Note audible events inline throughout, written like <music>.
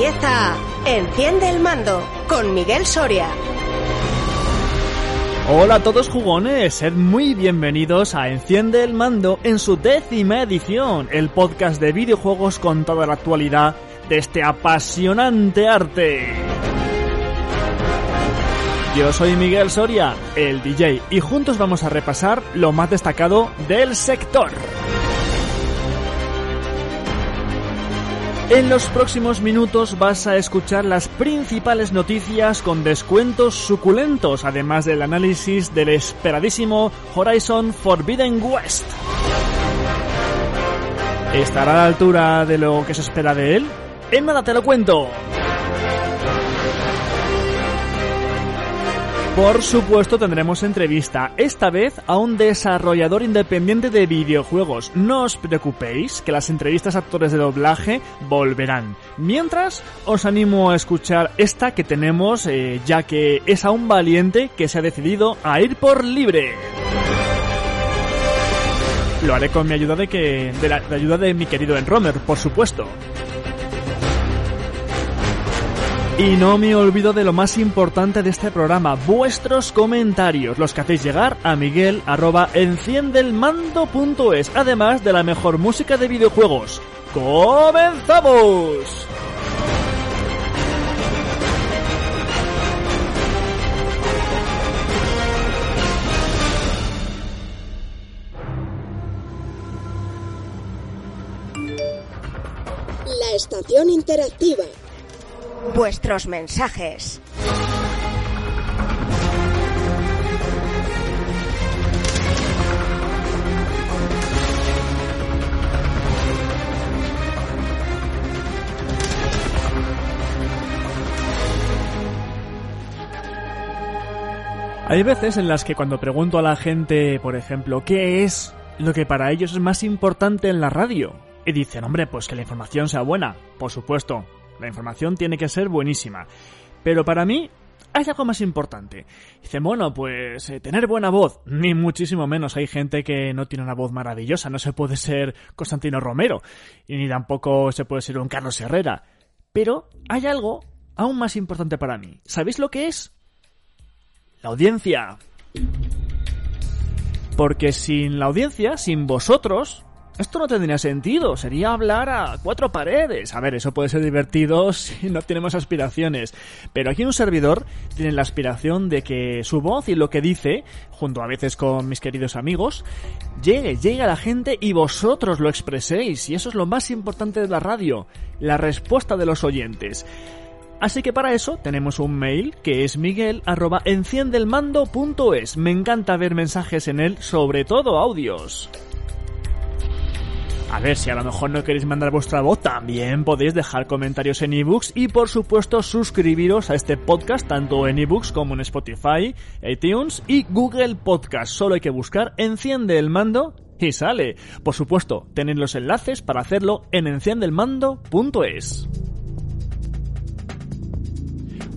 empieza Enciende el mando con Miguel Soria. Hola a todos jugones, sed muy bienvenidos a Enciende el mando en su décima edición, el podcast de videojuegos con toda la actualidad de este apasionante arte. Yo soy Miguel Soria, el DJ, y juntos vamos a repasar lo más destacado del sector. En los próximos minutos vas a escuchar las principales noticias con descuentos suculentos, además del análisis del esperadísimo Horizon Forbidden West. ¿Estará a la altura de lo que se espera de él? En nada te lo cuento. Por supuesto tendremos entrevista, esta vez a un desarrollador independiente de videojuegos. No os preocupéis, que las entrevistas a actores de doblaje volverán. Mientras, os animo a escuchar esta que tenemos, eh, ya que es a un valiente que se ha decidido a ir por libre. Lo haré con mi ayuda de que. de la ayuda de mi querido Enromer, por supuesto. Y no me olvido de lo más importante de este programa, vuestros comentarios, los que hacéis llegar a miguel arroba enciendelmando.es, además de la mejor música de videojuegos. ¡Comenzamos! La estación interactiva. Vuestros mensajes. Hay veces en las que cuando pregunto a la gente, por ejemplo, ¿qué es lo que para ellos es más importante en la radio? Y dicen, hombre, pues que la información sea buena. Por supuesto, la información tiene que ser buenísima. Pero para mí hay algo más importante. Dicen, bueno, pues eh, tener buena voz, ni muchísimo menos. Hay gente que no tiene una voz maravillosa, no se puede ser Constantino Romero, y ni tampoco se puede ser un Carlos Herrera. Pero hay algo aún más importante para mí. ¿Sabéis lo que es? La audiencia. Porque sin la audiencia, sin vosotros, esto no tendría sentido, sería hablar a cuatro paredes. A ver, eso puede ser divertido <laughs> si no tenemos aspiraciones. Pero aquí un servidor tienen la aspiración de que su voz y lo que dice, junto a veces con mis queridos amigos, llegue, llegue a la gente y vosotros lo expreséis. Y eso es lo más importante de la radio, la respuesta de los oyentes. Así que para eso tenemos un mail que es miguel@enciendelmando.es. Me encanta ver mensajes en él, sobre todo audios. A ver, si a lo mejor no queréis mandar vuestra voz, también podéis dejar comentarios en ebooks y por supuesto suscribiros a este podcast tanto en ebooks como en Spotify, iTunes y Google Podcast. Solo hay que buscar Enciende el mando y sale. Por supuesto, tenéis los enlaces para hacerlo en enciendelmando.es.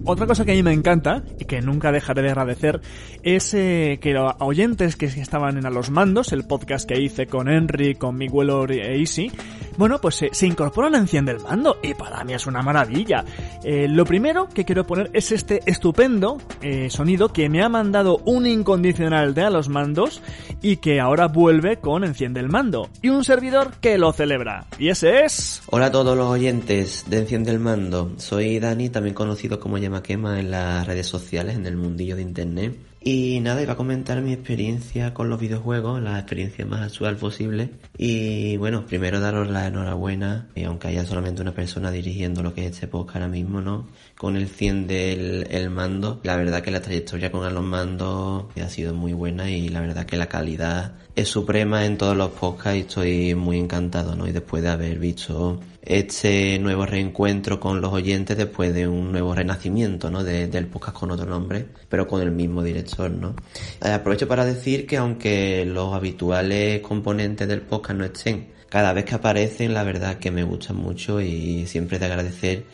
Otra cosa que a mí me encanta y que nunca dejaré de agradecer es eh, que los oyentes que estaban en A los Mandos, el podcast que hice con Henry, con Miguel e Easy, bueno, pues se, se incorporan a Enciende el Mando y para mí es una maravilla. Eh, lo primero que quiero poner es este estupendo eh, sonido que me ha mandado un incondicional de A los Mandos y que ahora vuelve con Enciende el Mando y un servidor que lo celebra. Y ese es... Hola a todos los oyentes de Enciende el Mando. Soy Dani, también conocido como Llama Quema en las redes sociales, en el mundillo de internet. Y nada, iba a comentar mi experiencia con los videojuegos, la experiencia más actual posible. Y bueno, primero daros la enhorabuena, y aunque haya solamente una persona dirigiendo lo que es este podcast ahora mismo, ¿no? Con el 100 del el mando, la verdad que la trayectoria con los mandos ha sido muy buena y la verdad que la calidad es suprema en todos los podcasts y estoy muy encantado, ¿no? Y después de haber visto este nuevo reencuentro con los oyentes después de un nuevo renacimiento, ¿no? De, del podcast con otro nombre, pero con el mismo director, ¿no? Eh, aprovecho para decir que aunque los habituales componentes del podcast no estén, cada vez que aparecen, la verdad que me gustan mucho y siempre de agradecer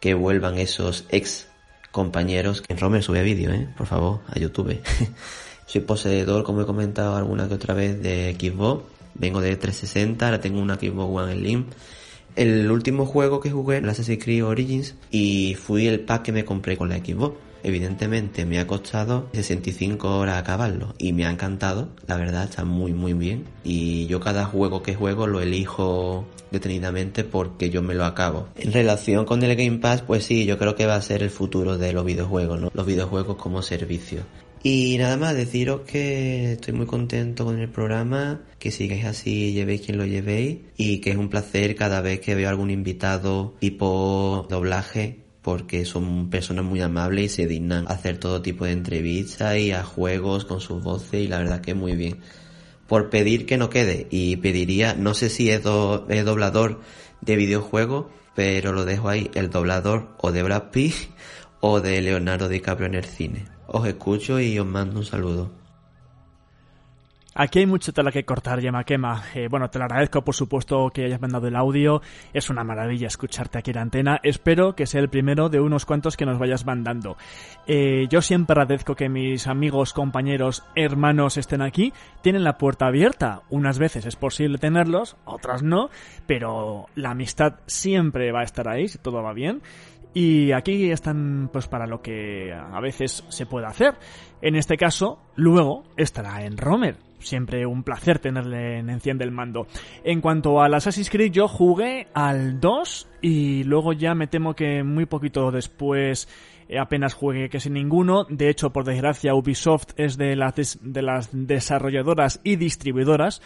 que vuelvan esos ex compañeros. En Romer sube vídeo, ¿eh? Por favor, a YouTube. <laughs> Soy poseedor, como he comentado alguna que otra vez, de Xbox. Vengo de 360, ahora tengo una Xbox One Slim el último juego que jugué, el Assassin's Creed Origins, y fui el pack que me compré con la Xbox. Evidentemente me ha costado 65 horas acabarlo y me ha encantado, la verdad está muy muy bien y yo cada juego que juego lo elijo detenidamente porque yo me lo acabo. En relación con el Game Pass, pues sí, yo creo que va a ser el futuro de los videojuegos, ¿no? Los videojuegos como servicio. Y nada más deciros que estoy muy contento con el programa, que sigáis así, llevéis quien lo llevéis y que es un placer cada vez que veo algún invitado tipo doblaje porque son personas muy amables y se dignan a hacer todo tipo de entrevistas y a juegos con sus voces y la verdad que muy bien. Por pedir que no quede y pediría, no sé si es, es doblador de videojuegos, pero lo dejo ahí, el doblador o de Brad Pitt <laughs> o de Leonardo DiCaprio en el cine. Os escucho y os mando un saludo. Aquí hay mucho tela que cortar, Yema Quema. Eh, bueno, te lo agradezco, por supuesto, que hayas mandado el audio. Es una maravilla escucharte aquí en la antena. Espero que sea el primero de unos cuantos que nos vayas mandando. Eh, yo siempre agradezco que mis amigos, compañeros, hermanos estén aquí. Tienen la puerta abierta. Unas veces es posible tenerlos, otras no. Pero la amistad siempre va a estar ahí, si todo va bien. Y aquí están pues para lo que a veces se puede hacer. En este caso, luego estará en Romer. Siempre un placer tenerle en Enciende el Mando. En cuanto al Assassin's Creed, yo jugué al 2 y luego ya me temo que muy poquito después eh, apenas juegue que sin ninguno. De hecho, por desgracia, Ubisoft es de las, de las desarrolladoras y distribuidoras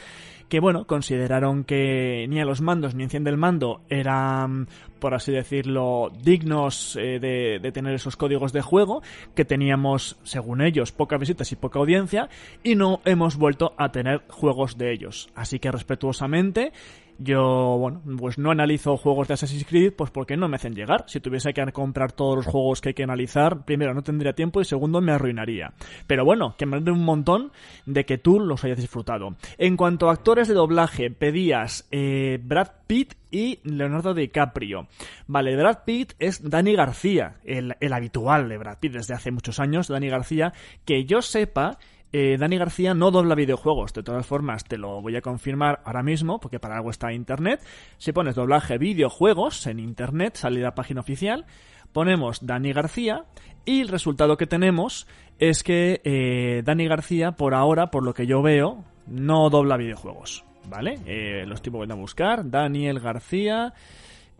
que bueno, consideraron que ni a los mandos ni enciende el mando eran, por así decirlo, dignos eh, de, de, tener esos códigos de juego, que teníamos, según ellos, pocas visitas y poca audiencia, y no hemos vuelto a tener juegos de ellos. Así que respetuosamente, yo, bueno, pues no analizo juegos de Assassin's Creed, pues porque no me hacen llegar. Si tuviese que comprar todos los juegos que hay que analizar, primero no tendría tiempo y segundo me arruinaría. Pero bueno, que me alegre un montón de que tú los hayas disfrutado. En cuanto a actores de doblaje, pedías eh, Brad Pitt y Leonardo DiCaprio. Vale, Brad Pitt es Dani García, el, el habitual de Brad Pitt desde hace muchos años, Dani García, que yo sepa eh, Dani García no dobla videojuegos. De todas formas, te lo voy a confirmar ahora mismo, porque para algo está Internet. Si pones doblaje videojuegos en Internet, sale la página oficial. Ponemos Dani García y el resultado que tenemos es que eh, Dani García, por ahora, por lo que yo veo, no dobla videojuegos. ¿Vale? Eh, lo estoy volviendo a buscar. Daniel García.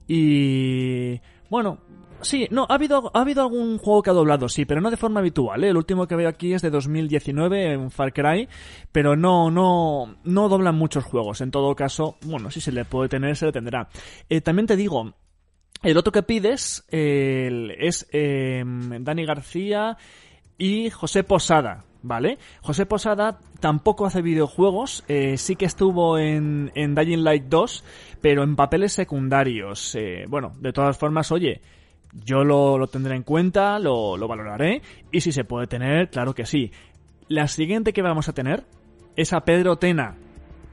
Y... Bueno, Sí, no, ha habido, ha habido algún juego que ha doblado, sí, pero no de forma habitual, ¿eh? El último que veo aquí es de 2019 en Far Cry, pero no, no, no doblan muchos juegos. En todo caso, bueno, si se le puede tener, se le tendrá. Eh, también te digo, el otro que pides es eh, Dani García y José Posada, ¿vale? José Posada tampoco hace videojuegos, eh, sí que estuvo en, en Dying Light 2, pero en papeles secundarios. Eh, bueno, de todas formas, oye, yo lo, tendré en cuenta, lo, valoraré y si se puede tener, claro que sí. La siguiente que vamos a tener es a Pedro Tena.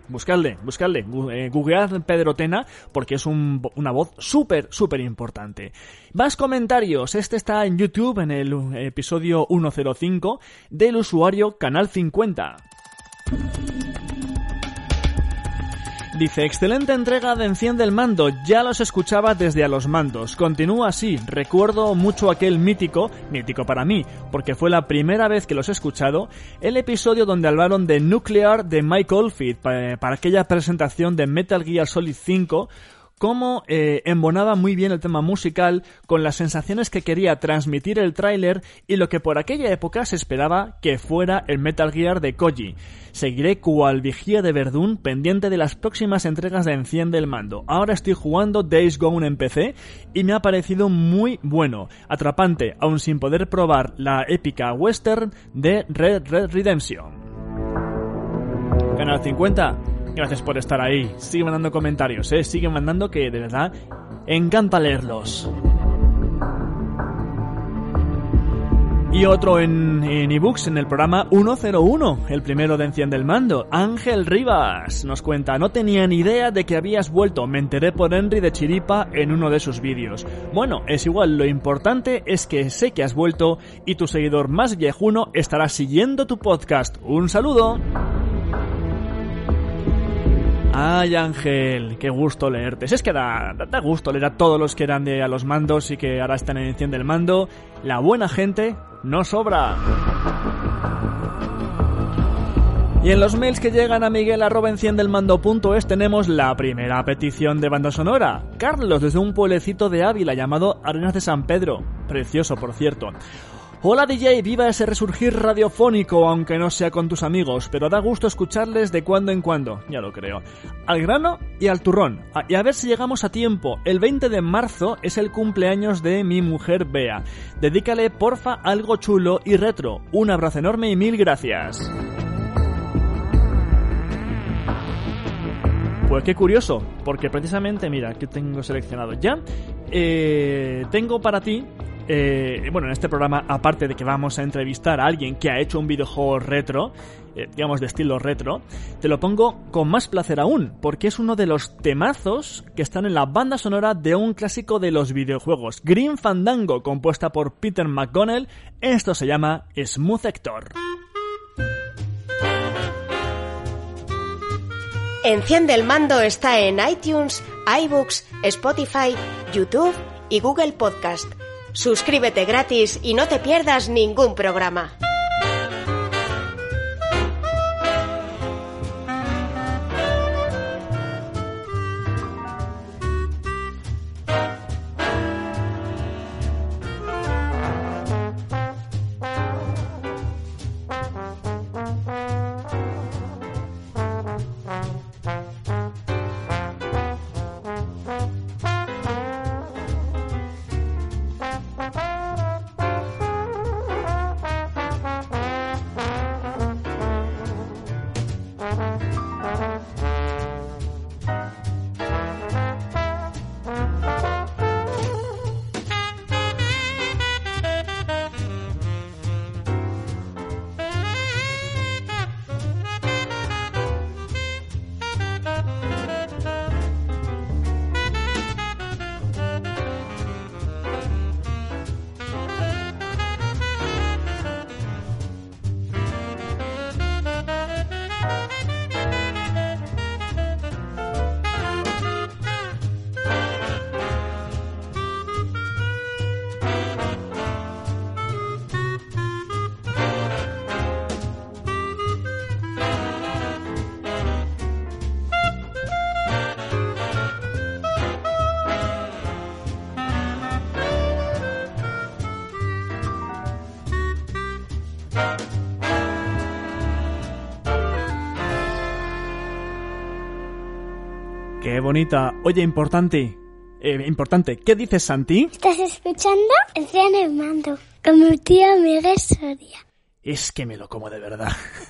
Buscadle, buscadle, eh, googlead Pedro Tena porque es una voz súper, súper importante. Más comentarios, este está en YouTube en el episodio 105 del usuario Canal 50. Dice, excelente entrega de Enciende el Mando, ya los escuchaba desde a los mandos. Continúa así, recuerdo mucho aquel mítico, mítico para mí, porque fue la primera vez que los he escuchado, el episodio donde hablaron de Nuclear de Mike Oldfield para aquella presentación de Metal Gear Solid 5 cómo eh, embonaba muy bien el tema musical con las sensaciones que quería transmitir el tráiler y lo que por aquella época se esperaba que fuera el Metal Gear de Koji. Seguiré cual vigía de Verdún pendiente de las próximas entregas de Enciende el Mando. Ahora estoy jugando Days Gone en PC y me ha parecido muy bueno, atrapante, aun sin poder probar la épica western de Red Red Redemption. Canal 50 Gracias por estar ahí. Sigue mandando comentarios, ¿eh? Sigue mandando que de verdad encanta leerlos. Y otro en, en ebooks en el programa 101, el primero de Enciende el Mando. Ángel Rivas nos cuenta, no tenía ni idea de que habías vuelto, me enteré por Henry de Chiripa en uno de sus vídeos. Bueno, es igual, lo importante es que sé que has vuelto y tu seguidor más viejuno estará siguiendo tu podcast. Un saludo. Ay, Ángel, qué gusto leerte. es que da, da, gusto leer a todos los que eran de a los mandos y que ahora están en Enciende del Mando. La buena gente no sobra. Y en los mails que llegan a miguel tenemos la primera petición de banda sonora. Carlos desde un pueblecito de Ávila llamado Arenas de San Pedro. Precioso, por cierto. Hola DJ, viva ese resurgir radiofónico, aunque no sea con tus amigos, pero da gusto escucharles de cuando en cuando, ya lo creo. Al grano y al turrón. Y a ver si llegamos a tiempo. El 20 de marzo es el cumpleaños de mi mujer Bea. Dedícale porfa algo chulo y retro. Un abrazo enorme y mil gracias. Pues qué curioso, porque precisamente, mira, que tengo seleccionado ya. Eh, tengo para ti eh, bueno, en este programa, aparte de que vamos a entrevistar a alguien que ha hecho un videojuego retro, eh, digamos de estilo retro, te lo pongo con más placer aún, porque es uno de los temazos que están en la banda sonora de un clásico de los videojuegos, Green Fandango, compuesta por Peter McGonnell. Esto se llama Smooth Hector. Enciende el mando está en iTunes, iBooks, Spotify, YouTube y Google Podcast. Suscríbete gratis y no te pierdas ningún programa. Bonita. Oye, importante. Eh, importante. ¿Qué dices, Santi? ¿Estás escuchando? Enciende el mando. Con mi tía Miguel Soria. Es que me lo como de verdad.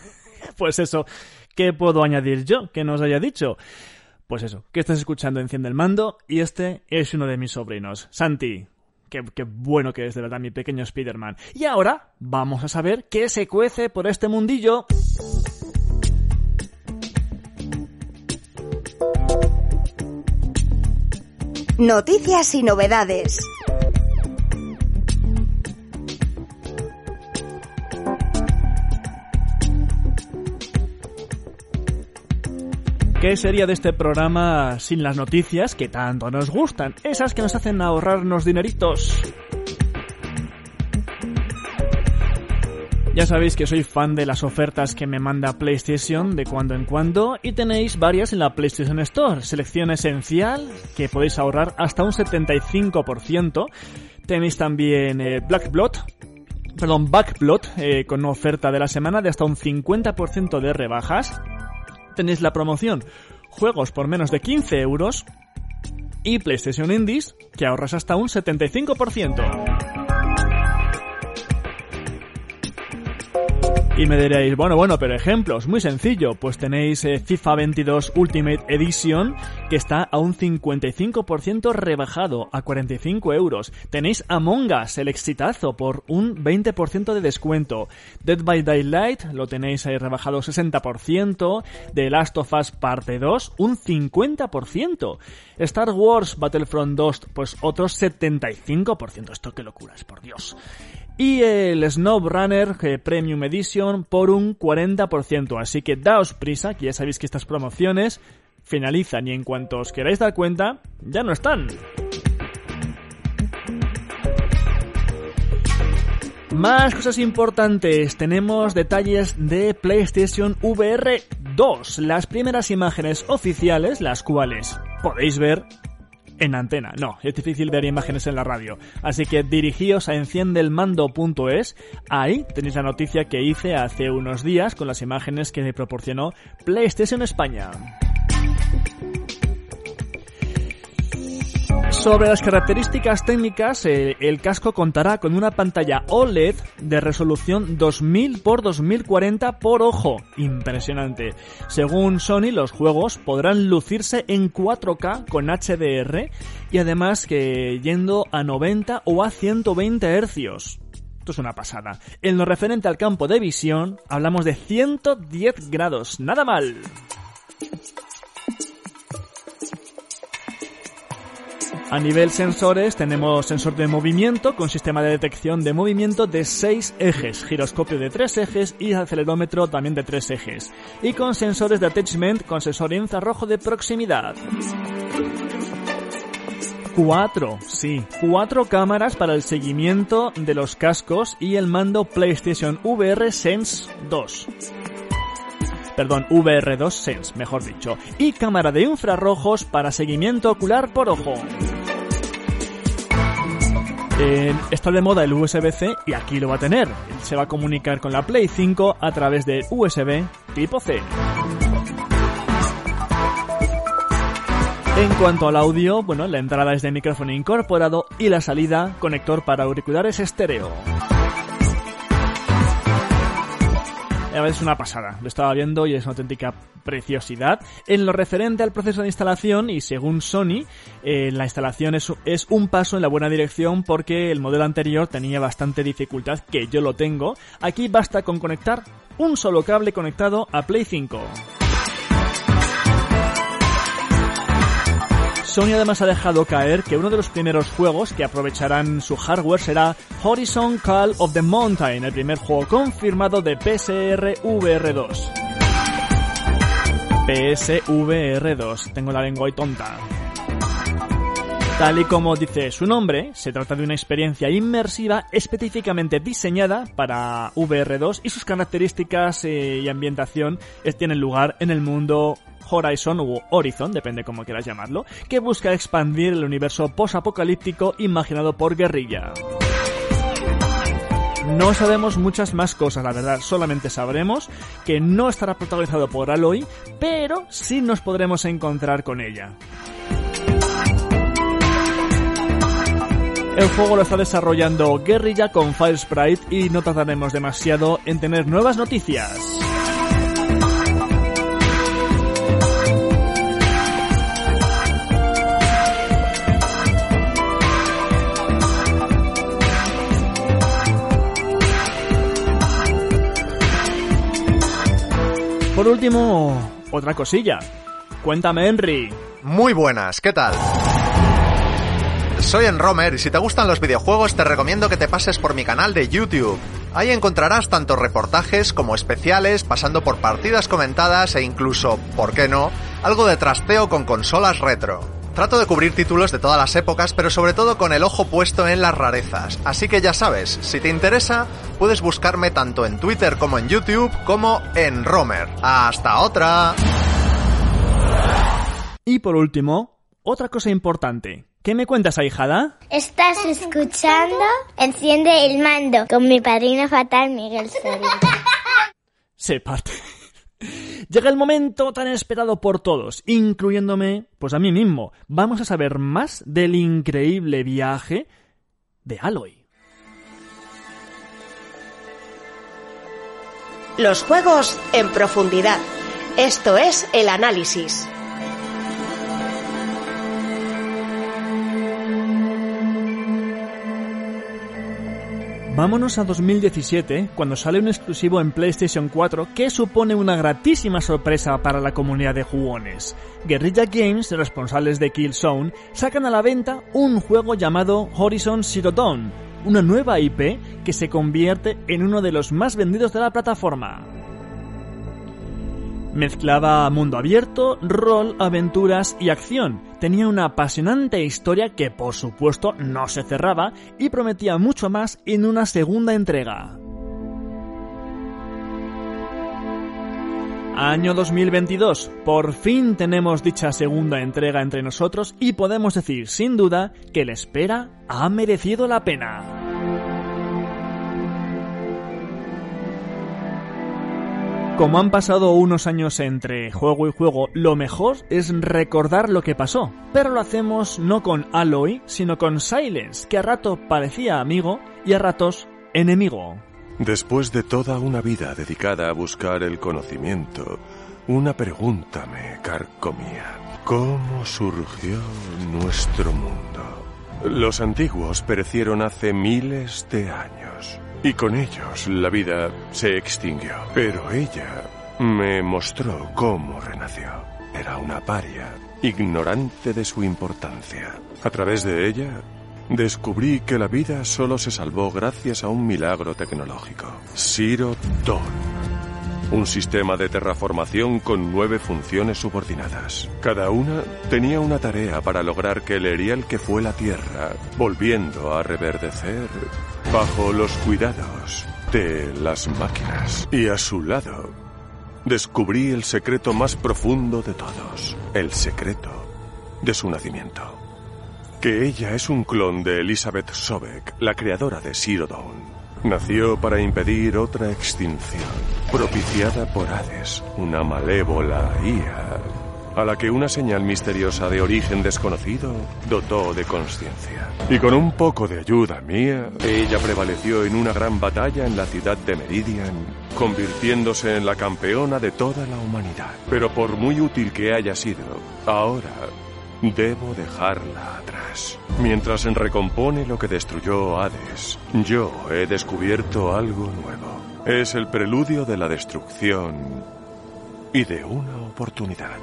<laughs> pues eso. ¿Qué puedo añadir yo que nos haya dicho? Pues eso, que estás escuchando Enciende el Mando y este es uno de mis sobrinos, Santi. Qué, qué, bueno que es de verdad mi pequeño Spider-Man. Y ahora vamos a saber qué se cuece por este mundillo. Noticias y novedades. ¿Qué sería de este programa sin las noticias que tanto nos gustan? Esas que nos hacen ahorrarnos dineritos. Ya sabéis que soy fan de las ofertas que me manda PlayStation de cuando en cuando y tenéis varias en la PlayStation Store. Selección esencial que podéis ahorrar hasta un 75%. Tenéis también eh, Black Blood, perdón, Backblood eh, con una oferta de la semana de hasta un 50% de rebajas. Tenéis la promoción juegos por menos de 15 euros y PlayStation Indies que ahorras hasta un 75%. Y me diréis, bueno, bueno, pero ejemplos, muy sencillo, pues tenéis eh, FIFA 22 Ultimate Edition que está a un 55% rebajado a 45 euros. Tenéis Among Us, el exitazo, por un 20% de descuento. Dead by Daylight lo tenéis ahí rebajado 60%. The Last of Us Parte 2, un 50%. Star Wars Battlefront 2, pues otro 75%. Esto qué locuras, por Dios y el Snow Runner eh, Premium Edition por un 40%. Así que daos prisa, que ya sabéis que estas promociones finalizan y en cuanto os queráis dar cuenta, ya no están. Más cosas importantes, tenemos detalles de PlayStation VR 2, las primeras imágenes oficiales, las cuales podéis ver en antena. No, es difícil ver imágenes en la radio. Así que dirigíos a enciendelmando.es. Ahí tenéis la noticia que hice hace unos días con las imágenes que me proporcionó PlayStation España. Sobre las características técnicas, eh, el casco contará con una pantalla OLED de resolución 2000 x 2040 por ojo. Impresionante. Según Sony, los juegos podrán lucirse en 4K con HDR y además que yendo a 90 o a 120 Hz. Esto es una pasada. En lo referente al campo de visión, hablamos de 110 grados. Nada mal. A nivel sensores tenemos sensor de movimiento con sistema de detección de movimiento de 6 ejes, giroscopio de 3 ejes y acelerómetro también de 3 ejes. Y con sensores de attachment con sensor infrarrojo de proximidad. 4, sí, 4 cámaras para el seguimiento de los cascos y el mando PlayStation VR Sense 2 perdón, VR2 Sense, mejor dicho, y cámara de infrarrojos para seguimiento ocular por ojo. Eh, está de moda el USB-C y aquí lo va a tener. Se va a comunicar con la Play 5 a través de USB tipo C. En cuanto al audio, bueno, la entrada es de micrófono incorporado y la salida conector para auriculares estéreo. Es una pasada. Lo estaba viendo y es una auténtica preciosidad. En lo referente al proceso de instalación, y según Sony, eh, la instalación es, es un paso en la buena dirección porque el modelo anterior tenía bastante dificultad, que yo lo tengo. Aquí basta con conectar un solo cable conectado a Play 5. Sony además ha dejado caer que uno de los primeros juegos que aprovecharán su hardware será Horizon Call of the Mountain, el primer juego confirmado de PSR VR 2. PSVR 2, tengo la lengua y tonta. Tal y como dice su nombre, se trata de una experiencia inmersiva específicamente diseñada para VR2 y sus características eh, y ambientación tienen lugar en el mundo Horizon o Horizon, depende cómo quieras llamarlo, que busca expandir el universo post-apocalíptico imaginado por Guerrilla. No sabemos muchas más cosas, la verdad, solamente sabremos que no estará protagonizado por Aloy, pero sí nos podremos encontrar con ella. El juego lo está desarrollando Guerrilla con Fire Sprite y no tardaremos demasiado en tener nuevas noticias. Por último, otra cosilla. Cuéntame, Henry. Muy buenas, ¿qué tal? Soy Enromer y si te gustan los videojuegos te recomiendo que te pases por mi canal de YouTube. Ahí encontrarás tanto reportajes como especiales, pasando por partidas comentadas e incluso, ¿por qué no?, algo de trasteo con consolas retro. Trato de cubrir títulos de todas las épocas, pero sobre todo con el ojo puesto en las rarezas. Así que ya sabes, si te interesa, puedes buscarme tanto en Twitter como en YouTube como en Romer. ¡Hasta otra! Y por último, otra cosa importante. ¿Qué me cuentas, ahijada? Estás escuchando Enciende el mando con mi padrino fatal Miguel Soria. Se parte. Llega el momento tan esperado por todos, incluyéndome, pues a mí mismo. Vamos a saber más del increíble viaje de Aloy. Los juegos en profundidad. Esto es el análisis. Vámonos a 2017, cuando sale un exclusivo en PlayStation 4 que supone una gratísima sorpresa para la comunidad de jugones. Guerrilla Games, responsables de Killzone, sacan a la venta un juego llamado Horizon Zero Dawn, una nueva IP que se convierte en uno de los más vendidos de la plataforma. Mezclaba mundo abierto, rol, aventuras y acción. Tenía una apasionante historia que por supuesto no se cerraba y prometía mucho más en una segunda entrega. Año 2022. Por fin tenemos dicha segunda entrega entre nosotros y podemos decir sin duda que la espera ha merecido la pena. Como han pasado unos años entre juego y juego, lo mejor es recordar lo que pasó. Pero lo hacemos no con Aloy, sino con Silence, que a rato parecía amigo y a ratos enemigo. Después de toda una vida dedicada a buscar el conocimiento, una pregunta me carcomía. ¿Cómo surgió nuestro mundo? Los antiguos perecieron hace miles de años y con ellos la vida se extinguió. Pero ella me mostró cómo renació. Era una paria, ignorante de su importancia. A través de ella descubrí que la vida solo se salvó gracias a un milagro tecnológico. Dawn. Un sistema de terraformación con nueve funciones subordinadas. Cada una tenía una tarea para lograr que el Erial que fue la Tierra, volviendo a reverdecer bajo los cuidados de las máquinas. Y a su lado, descubrí el secreto más profundo de todos, el secreto de su nacimiento. Que ella es un clon de Elizabeth Sobek, la creadora de Zero Dawn. Nació para impedir otra extinción, propiciada por Hades, una malévola IA, a la que una señal misteriosa de origen desconocido dotó de conciencia. Y con un poco de ayuda mía, ella prevaleció en una gran batalla en la ciudad de Meridian, convirtiéndose en la campeona de toda la humanidad. Pero por muy útil que haya sido, ahora Debo dejarla atrás. Mientras recompone lo que destruyó Hades, yo he descubierto algo nuevo. Es el preludio de la destrucción y de una oportunidad.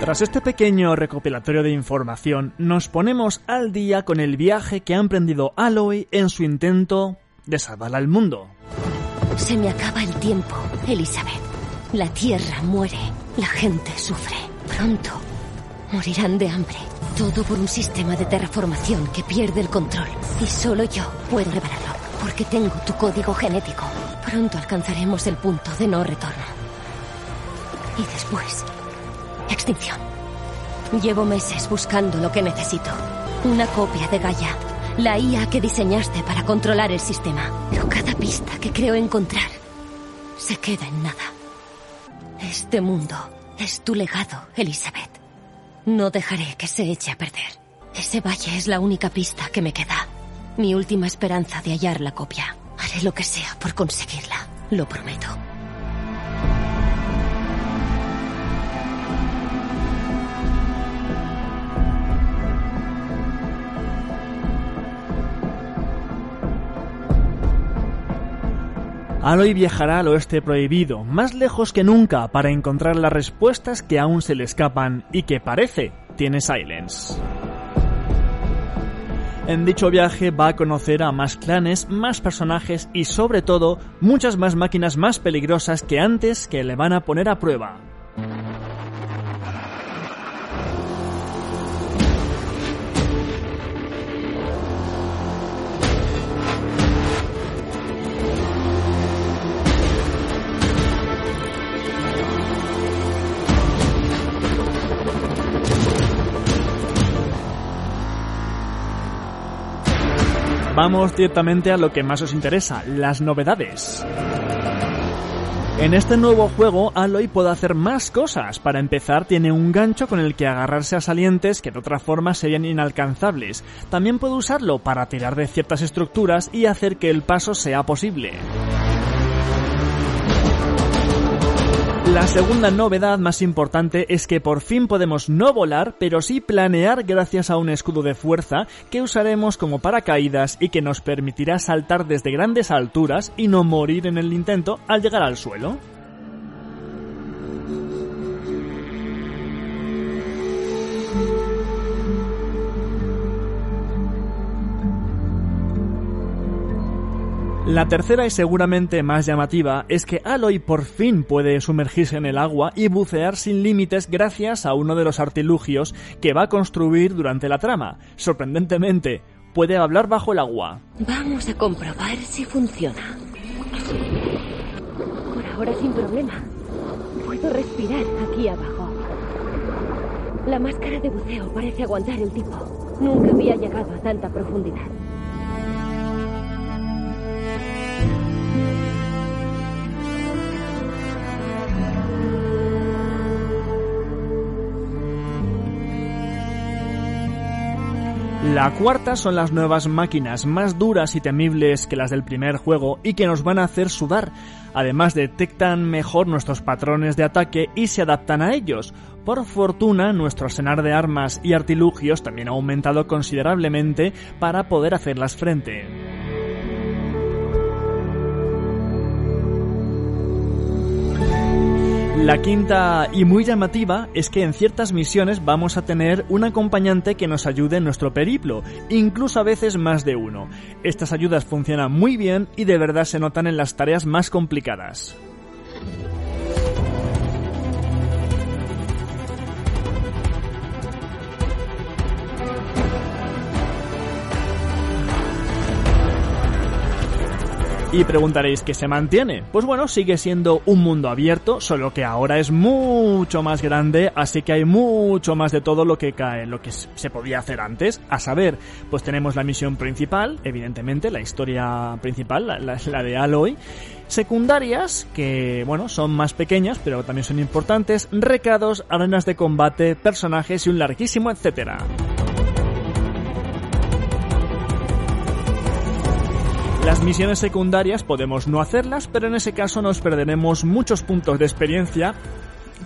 Tras este pequeño recopilatorio de información, nos ponemos al día con el viaje que ha emprendido Aloy en su intento de salvar al mundo. Se me acaba el tiempo, Elizabeth. La tierra muere, la gente sufre. Pronto morirán de hambre. Todo por un sistema de terraformación que pierde el control. Y solo yo puedo repararlo, porque tengo tu código genético. Pronto alcanzaremos el punto de no retorno. Y después, extinción. Llevo meses buscando lo que necesito. Una copia de Gaia la IA que diseñaste para controlar el sistema. Pero cada pista que creo encontrar se queda en nada. Este mundo es tu legado, Elizabeth. No dejaré que se eche a perder. Ese valle es la única pista que me queda. Mi última esperanza de hallar la copia. Haré lo que sea por conseguirla. Lo prometo. Aloy viajará al oeste prohibido, más lejos que nunca, para encontrar las respuestas que aún se le escapan y que parece tiene Silence. En dicho viaje va a conocer a más clanes, más personajes y sobre todo muchas más máquinas más peligrosas que antes que le van a poner a prueba. Vamos directamente a lo que más os interesa, las novedades. En este nuevo juego, Aloy puede hacer más cosas. Para empezar, tiene un gancho con el que agarrarse a salientes que de otra forma serían inalcanzables. También puede usarlo para tirar de ciertas estructuras y hacer que el paso sea posible. La segunda novedad más importante es que por fin podemos no volar, pero sí planear gracias a un escudo de fuerza que usaremos como paracaídas y que nos permitirá saltar desde grandes alturas y no morir en el intento al llegar al suelo. La tercera y seguramente más llamativa es que Aloy por fin puede sumergirse en el agua y bucear sin límites gracias a uno de los artilugios que va a construir durante la trama. Sorprendentemente, puede hablar bajo el agua. Vamos a comprobar si funciona. Por ahora sin problema. Puedo respirar aquí abajo. La máscara de buceo parece aguantar el tipo. Nunca había llegado a tanta profundidad. La cuarta son las nuevas máquinas más duras y temibles que las del primer juego y que nos van a hacer sudar. Además detectan mejor nuestros patrones de ataque y se adaptan a ellos. Por fortuna, nuestro arsenal de armas y artilugios también ha aumentado considerablemente para poder hacerlas frente. La quinta y muy llamativa es que en ciertas misiones vamos a tener un acompañante que nos ayude en nuestro periplo, incluso a veces más de uno. Estas ayudas funcionan muy bien y de verdad se notan en las tareas más complicadas. Y preguntaréis, ¿qué se mantiene? Pues bueno, sigue siendo un mundo abierto, solo que ahora es mucho más grande, así que hay mucho más de todo lo que cae, lo que se podía hacer antes. A saber, pues tenemos la misión principal, evidentemente, la historia principal, la, la de Aloy. Secundarias, que bueno, son más pequeñas, pero también son importantes, recados, arenas de combate, personajes y un larguísimo etcétera. Las misiones secundarias podemos no hacerlas, pero en ese caso nos perderemos muchos puntos de experiencia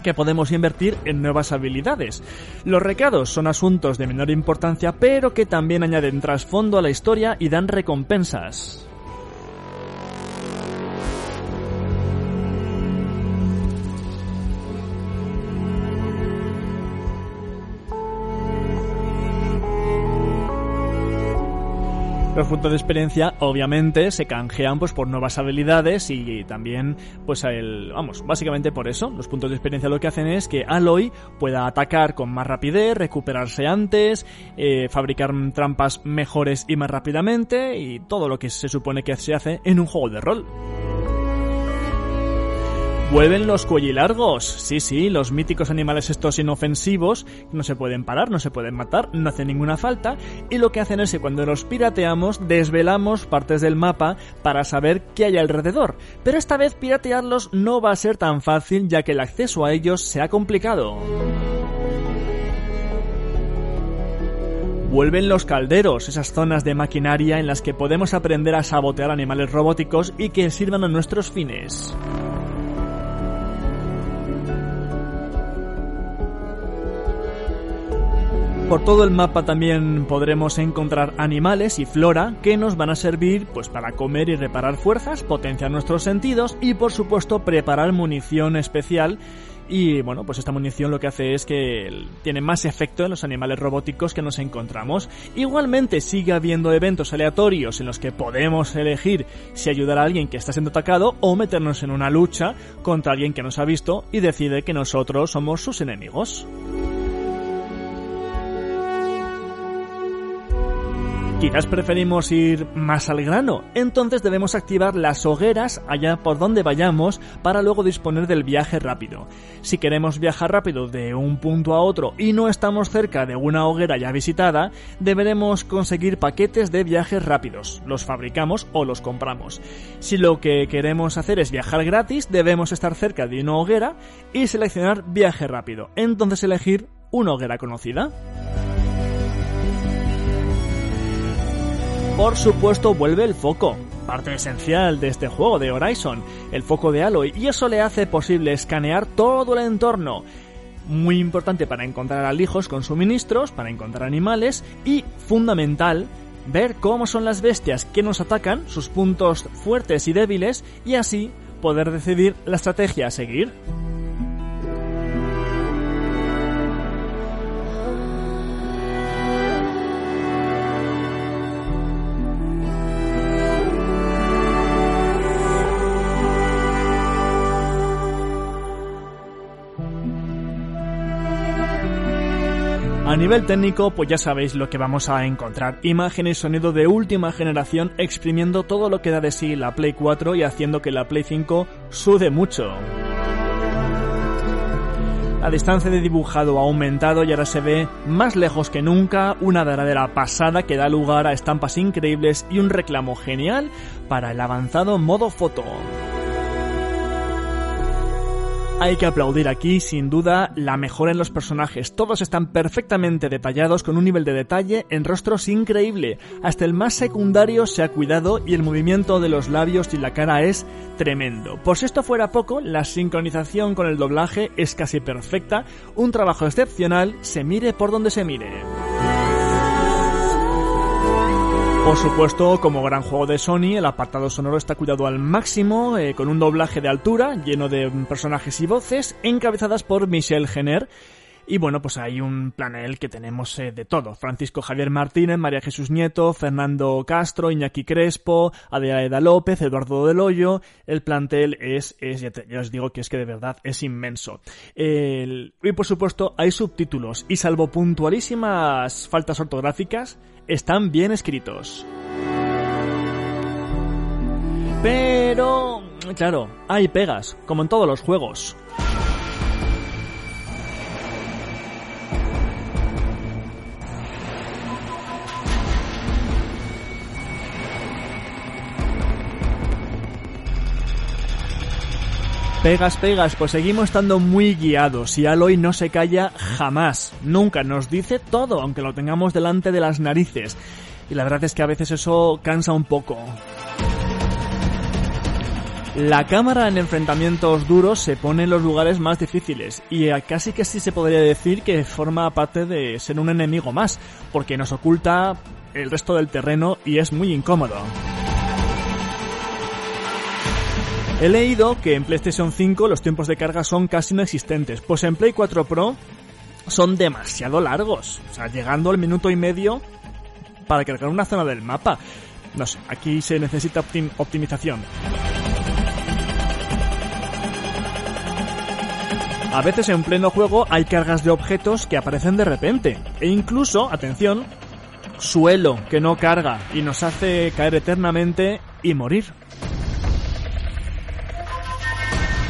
que podemos invertir en nuevas habilidades. Los recados son asuntos de menor importancia, pero que también añaden trasfondo a la historia y dan recompensas. Los puntos de experiencia obviamente se canjean pues por nuevas habilidades y también pues el vamos, básicamente por eso. Los puntos de experiencia lo que hacen es que Aloy pueda atacar con más rapidez, recuperarse antes, eh, fabricar trampas mejores y más rápidamente y todo lo que se supone que se hace en un juego de rol. Vuelven los cuellilargos. Sí, sí, los míticos animales estos inofensivos no se pueden parar, no se pueden matar, no hacen ninguna falta. Y lo que hacen es que cuando los pirateamos, desvelamos partes del mapa para saber qué hay alrededor. Pero esta vez piratearlos no va a ser tan fácil ya que el acceso a ellos se ha complicado. Vuelven los calderos, esas zonas de maquinaria en las que podemos aprender a sabotear animales robóticos y que sirvan a nuestros fines. Por todo el mapa también podremos encontrar animales y flora que nos van a servir pues para comer y reparar fuerzas, potenciar nuestros sentidos y por supuesto preparar munición especial y bueno, pues esta munición lo que hace es que tiene más efecto en los animales robóticos que nos encontramos. Igualmente sigue habiendo eventos aleatorios en los que podemos elegir si ayudar a alguien que está siendo atacado o meternos en una lucha contra alguien que nos ha visto y decide que nosotros somos sus enemigos. Quizás preferimos ir más al grano, entonces debemos activar las hogueras allá por donde vayamos para luego disponer del viaje rápido. Si queremos viajar rápido de un punto a otro y no estamos cerca de una hoguera ya visitada, deberemos conseguir paquetes de viajes rápidos. Los fabricamos o los compramos. Si lo que queremos hacer es viajar gratis, debemos estar cerca de una hoguera y seleccionar viaje rápido. Entonces elegir una hoguera conocida. Por supuesto vuelve el foco, parte esencial de este juego de Horizon, el foco de Aloy, y eso le hace posible escanear todo el entorno. Muy importante para encontrar alijos con suministros, para encontrar animales y, fundamental, ver cómo son las bestias que nos atacan, sus puntos fuertes y débiles, y así poder decidir la estrategia a seguir. A nivel técnico, pues ya sabéis lo que vamos a encontrar. Imagen y sonido de última generación exprimiendo todo lo que da de sí la Play 4 y haciendo que la Play 5 sude mucho. La distancia de dibujado ha aumentado y ahora se ve más lejos que nunca, una verdadera pasada que da lugar a estampas increíbles y un reclamo genial para el avanzado modo foto. Hay que aplaudir aquí, sin duda, la mejora en los personajes. Todos están perfectamente detallados con un nivel de detalle en rostros increíble. Hasta el más secundario se ha cuidado y el movimiento de los labios y la cara es tremendo. Por si esto fuera poco, la sincronización con el doblaje es casi perfecta, un trabajo excepcional, se mire por donde se mire. Por supuesto, como gran juego de Sony, el apartado sonoro está cuidado al máximo, eh, con un doblaje de altura, lleno de personajes y voces, encabezadas por Michelle Jenner. Y bueno, pues hay un planel que tenemos eh, de todo. Francisco Javier Martínez, María Jesús Nieto, Fernando Castro, Iñaki Crespo, Adelaida López, Eduardo Del Hoyo. El plantel es, es ya, os digo que es que de verdad es inmenso. y por supuesto hay subtítulos y salvo puntualísimas faltas ortográficas, están bien escritos. Pero, claro, hay pegas, como en todos los juegos. Pegas, pegas, pues seguimos estando muy guiados y Aloy no se calla jamás, nunca nos dice todo, aunque lo tengamos delante de las narices. Y la verdad es que a veces eso cansa un poco. La cámara en enfrentamientos duros se pone en los lugares más difíciles y casi que sí se podría decir que forma parte de ser un enemigo más, porque nos oculta el resto del terreno y es muy incómodo. He leído que en PlayStation 5 los tiempos de carga son casi inexistentes, pues en Play 4 Pro son demasiado largos, o sea, llegando al minuto y medio para cargar una zona del mapa. No sé, aquí se necesita optimización. A veces en pleno juego hay cargas de objetos que aparecen de repente, e incluso, atención, suelo que no carga y nos hace caer eternamente y morir.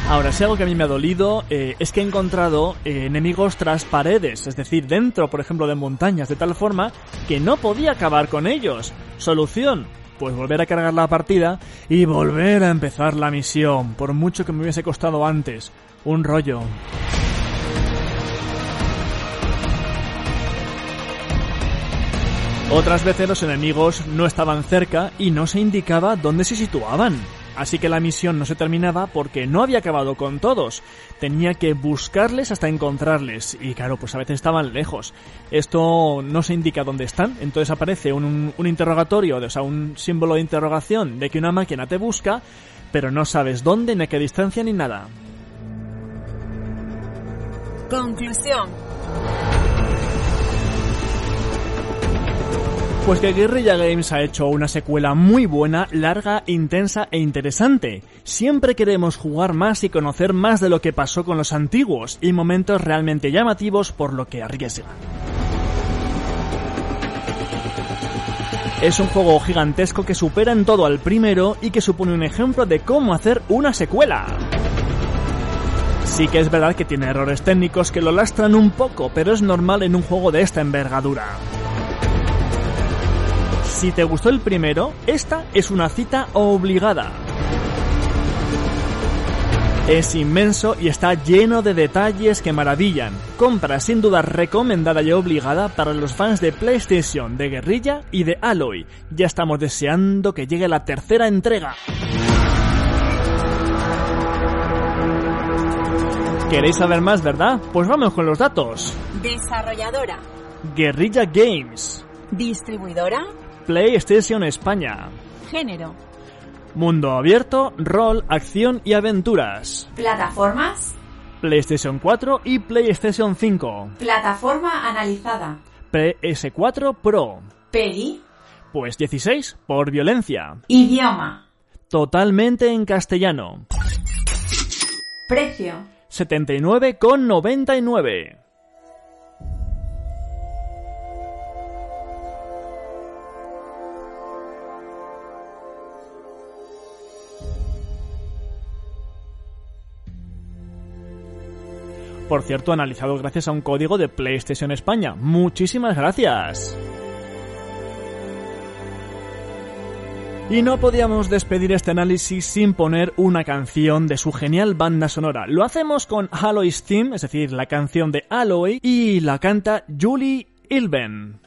Ahora, si algo que a mí me ha dolido eh, es que he encontrado eh, enemigos tras paredes, es decir, dentro, por ejemplo, de montañas, de tal forma que no podía acabar con ellos. Solución, pues volver a cargar la partida y volver a empezar la misión, por mucho que me hubiese costado antes. Un rollo. Otras veces los enemigos no estaban cerca y no se indicaba dónde se situaban. Así que la misión no se terminaba porque no había acabado con todos. Tenía que buscarles hasta encontrarles. Y claro, pues a veces estaban lejos. Esto no se indica dónde están. Entonces aparece un, interrogatorio, o sea, un símbolo de interrogación de que una máquina te busca, pero no sabes dónde, ni a qué distancia, ni nada. Conclusión. Pues que Guerrilla Games ha hecho una secuela muy buena, larga, intensa e interesante. Siempre queremos jugar más y conocer más de lo que pasó con los antiguos y momentos realmente llamativos por lo que arriesgan. Es un juego gigantesco que supera en todo al primero y que supone un ejemplo de cómo hacer una secuela. Sí que es verdad que tiene errores técnicos que lo lastran un poco, pero es normal en un juego de esta envergadura. Si te gustó el primero, esta es una cita obligada. Es inmenso y está lleno de detalles que maravillan. Compra sin duda recomendada y obligada para los fans de PlayStation, de Guerrilla y de Alloy. Ya estamos deseando que llegue la tercera entrega. ¿Queréis saber más, verdad? Pues vamos con los datos. Desarrolladora. Guerrilla Games. Distribuidora. PlayStation España. Género. Mundo abierto, rol, acción y aventuras. Plataformas. PlayStation 4 y PlayStation 5. Plataforma analizada. PS4 Pro. Peli. Pues 16 por violencia. Idioma. Totalmente en castellano. Precio. 79,99. Por cierto analizado gracias a un código de PlayStation España. Muchísimas gracias. Y no podíamos despedir este análisis sin poner una canción de su genial banda sonora. Lo hacemos con Aloy's Theme, es decir, la canción de Aloy, y la canta Julie Ilben.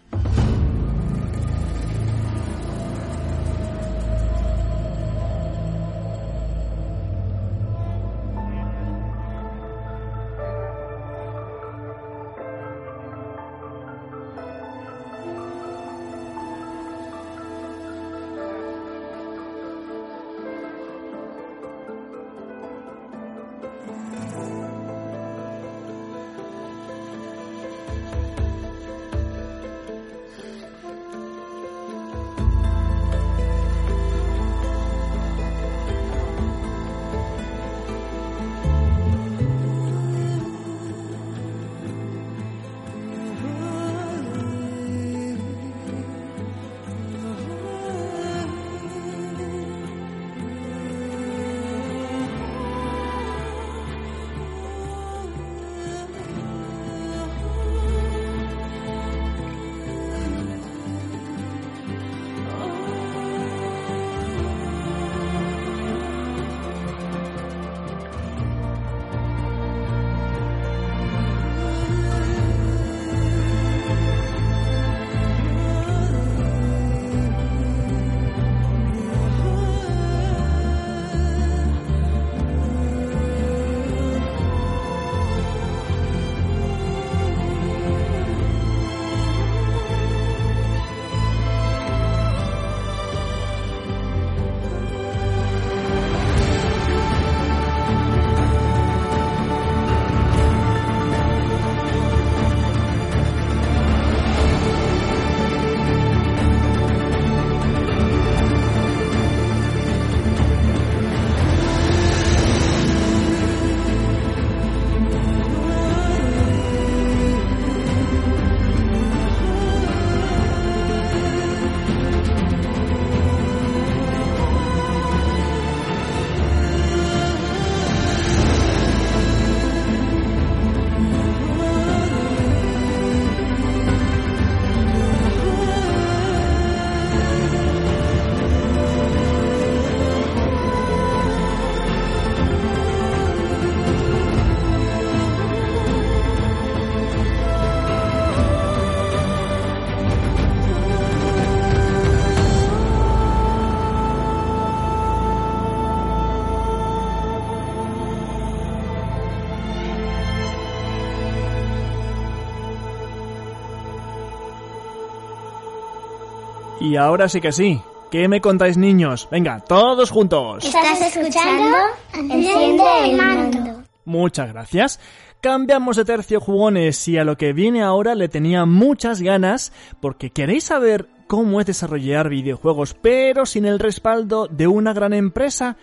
Y ahora sí que sí. ¿Qué me contáis, niños? Venga, todos juntos. ¿Estás escuchando? Enciende el mando. Muchas gracias. Cambiamos de tercio, jugones, y a lo que viene ahora le tenía muchas ganas, porque queréis saber cómo es desarrollar videojuegos, pero sin el respaldo de una gran empresa,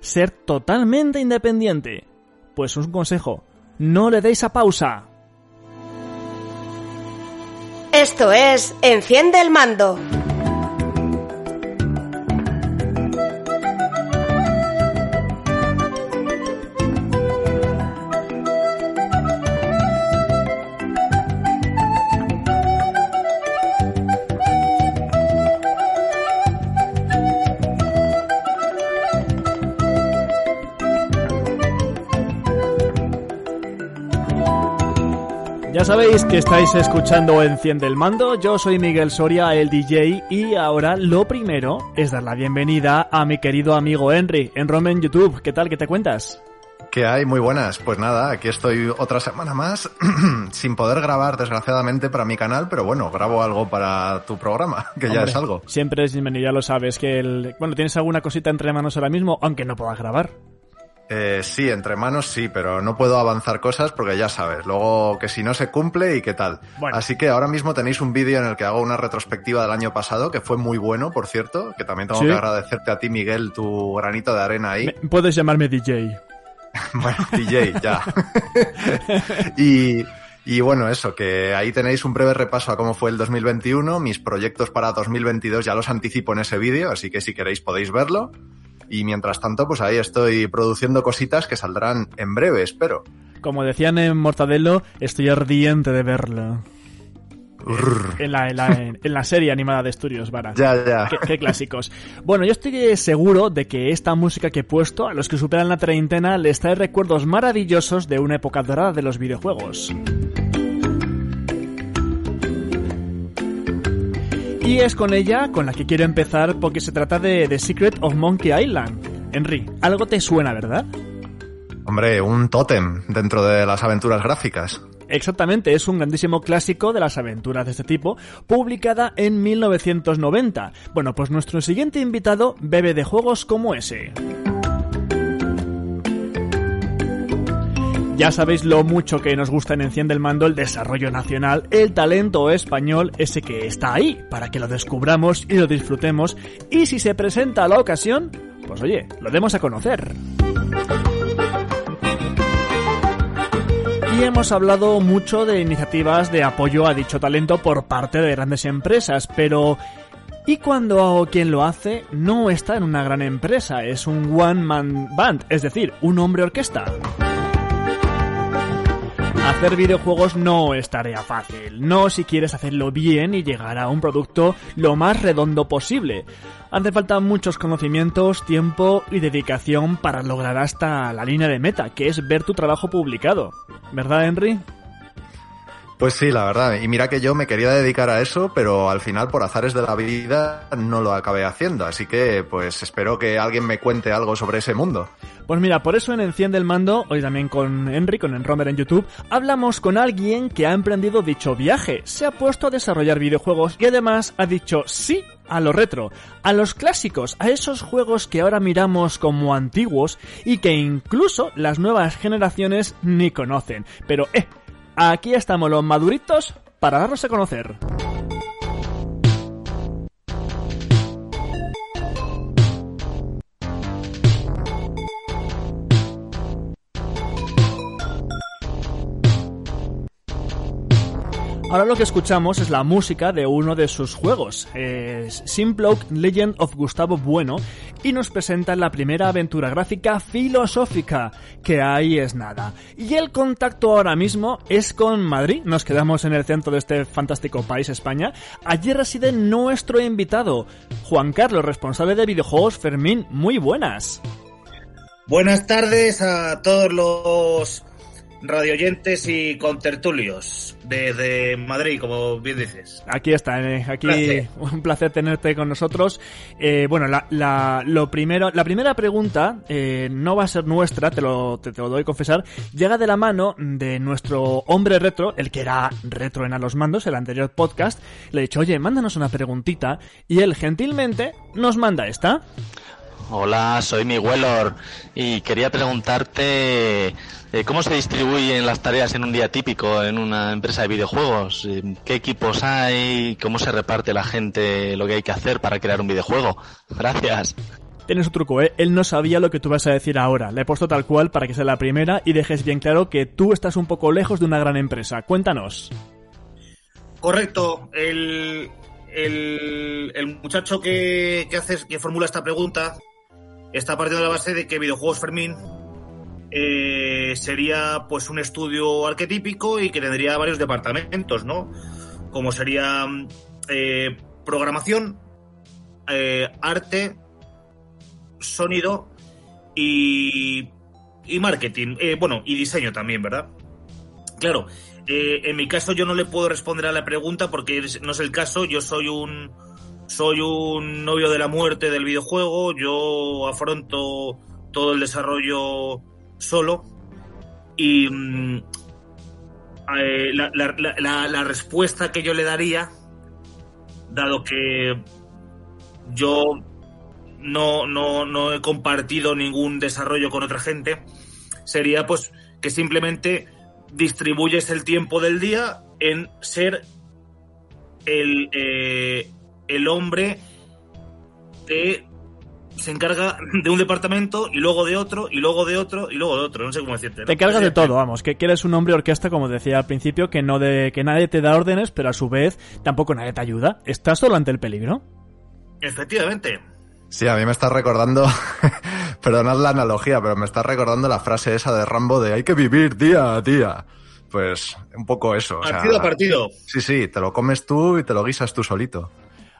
ser totalmente independiente. Pues un consejo, no le deis a pausa. Esto es Enciende el mando. Sabéis que estáis escuchando Enciende el Mando, yo soy Miguel Soria, el DJ, y ahora lo primero es dar la bienvenida a mi querido amigo Henry, en Rome en YouTube. ¿Qué tal? ¿Qué te cuentas? ¿Qué hay? Muy buenas. Pues nada, aquí estoy otra semana más, <clears throat> sin poder grabar desgraciadamente para mi canal, pero bueno, grabo algo para tu programa, <laughs> que ya es algo. Siempre es bienvenido, ya lo sabes, que el... Bueno, ¿tienes alguna cosita entre manos ahora mismo? Aunque no puedas grabar. Eh, sí, entre manos sí, pero no puedo avanzar cosas porque ya sabes, luego que si no se cumple y qué tal. Bueno. Así que ahora mismo tenéis un vídeo en el que hago una retrospectiva del año pasado, que fue muy bueno, por cierto, que también tengo ¿Sí? que agradecerte a ti, Miguel, tu granito de arena ahí. Puedes llamarme DJ. <laughs> Bueno, DJ, ya. <laughs> y, y bueno, eso, que ahí tenéis un breve repaso a cómo fue el 2021. Mis proyectos para 2022 ya los anticipo en ese vídeo, así que si queréis podéis verlo. Y mientras tanto, pues ahí estoy produciendo cositas que saldrán en breve, espero. Como decían en Mortadelo, estoy ardiente de verlo. En la, en, la, en la, serie animada de Estudios, Vara. Ya, ya. Qué, qué, clásicos. Bueno, yo estoy seguro de que esta música que he puesto a los que superan la treintena les trae recuerdos maravillosos de una época dorada de los videojuegos. Y es con ella con la que quiero empezar porque se trata de The Secret of Monkey Island. Henry, algo te suena, ¿verdad? Hombre, un tótem dentro de las aventuras gráficas. Exactamente, es un grandísimo clásico de las aventuras de este tipo, publicada en 1990. Bueno, pues nuestro siguiente invitado bebe de juegos como ese. Ya sabéis lo mucho que nos gusta en Enciende el Mando el desarrollo nacional, el talento español, ese que está ahí, para que lo descubramos y lo disfrutemos, y si se presenta la ocasión, pues oye, lo demos a conocer. Y hemos hablado mucho de iniciativas de apoyo a dicho talento por parte de grandes empresas, pero ¿y cuando quien lo hace no está en una gran empresa? Es un one-man band, es decir, un hombre orquesta. Hacer videojuegos no es tarea fácil, no si quieres hacerlo bien y llegar a un producto lo más redondo posible. Hace falta muchos conocimientos, tiempo y dedicación para lograr hasta la línea de meta, que es ver tu trabajo publicado. ¿Verdad, Henry? Pues sí, la verdad. Y mira que yo me quería dedicar a eso, pero al final por azares de la vida no lo acabé haciendo. Así que pues espero que alguien me cuente algo sobre ese mundo. Pues mira, por eso en Enciende el Mando, hoy también con Henry, con Enromer en YouTube, hablamos con alguien que ha emprendido dicho viaje, se ha puesto a desarrollar videojuegos y además ha dicho sí a lo retro, a los clásicos, a esos juegos que ahora miramos como antiguos y que incluso las nuevas generaciones ni conocen. Pero eh, aquí estamos los maduritos para darnos a conocer. Ahora lo que escuchamos es la música de uno de sus juegos, es Simplock Legend of Gustavo Bueno, y nos presenta la primera aventura gráfica filosófica, que ahí es nada. Y el contacto ahora mismo es con Madrid, nos quedamos en el centro de este fantástico país, España. Allí reside nuestro invitado, Juan Carlos, responsable de videojuegos Fermín. Muy buenas. Buenas tardes a todos los radioyentes y contertulios desde Madrid, como bien dices. Aquí está, eh, aquí placer. <laughs> un placer tenerte con nosotros. Eh, bueno, la, la, lo primero, la primera pregunta eh, no va a ser nuestra, te lo, te, te, lo doy a confesar, llega de la mano de nuestro hombre retro, el que era retro en a los mandos, el anterior podcast. Le he dicho, oye, mándanos una preguntita, y él gentilmente nos manda esta. Hola, soy Miguelor y quería preguntarte eh, cómo se distribuyen las tareas en un día típico en una empresa de videojuegos, eh, qué equipos hay, cómo se reparte la gente lo que hay que hacer para crear un videojuego. <laughs> Gracias. Tienes un truco, ¿eh? Él no sabía lo que tú vas a decir ahora. Le he puesto tal cual para que sea la primera y dejes bien claro que tú estás un poco lejos de una gran empresa. Cuéntanos. Correcto. El, el, el muchacho que, que, hace, que formula esta pregunta está partiendo de la base de que Videojuegos Fermín eh, sería pues un estudio arquetípico y que tendría varios departamentos, ¿no? Como sería eh, programación, eh, arte, sonido y, y marketing, bueno, y diseño también, ¿verdad? Claro, en mi caso yo no le puedo responder a la pregunta porque no es el caso, yo soy un soy un novio de la muerte del videojuego, yo afronto todo el desarrollo solo y eh, la, la, la, la, respuesta que yo le daría, dado que yo no, no, no he compartido ningún desarrollo con otra gente, sería pues que simplemente distribuyes el tiempo del día en ser el, eh, el hombre de se encarga de un departamento y luego de otro y luego de otro y luego de otro, no sé cómo decirte. ¿no? Te cargas de todo, vamos, que, que eres un hombre orquesta, como decía al principio, que no de que nadie te da órdenes, pero a su vez tampoco nadie te ayuda. ¿Estás solo ante el peligro? Efectivamente. Sí, a mí me está recordando <laughs> Perdonad la analogía, pero me está recordando la frase esa de Rambo de hay que vivir día a día. Pues un poco eso. o sea, Partido a partido. Sí, sí, te lo comes tú y te lo guisas tú solito.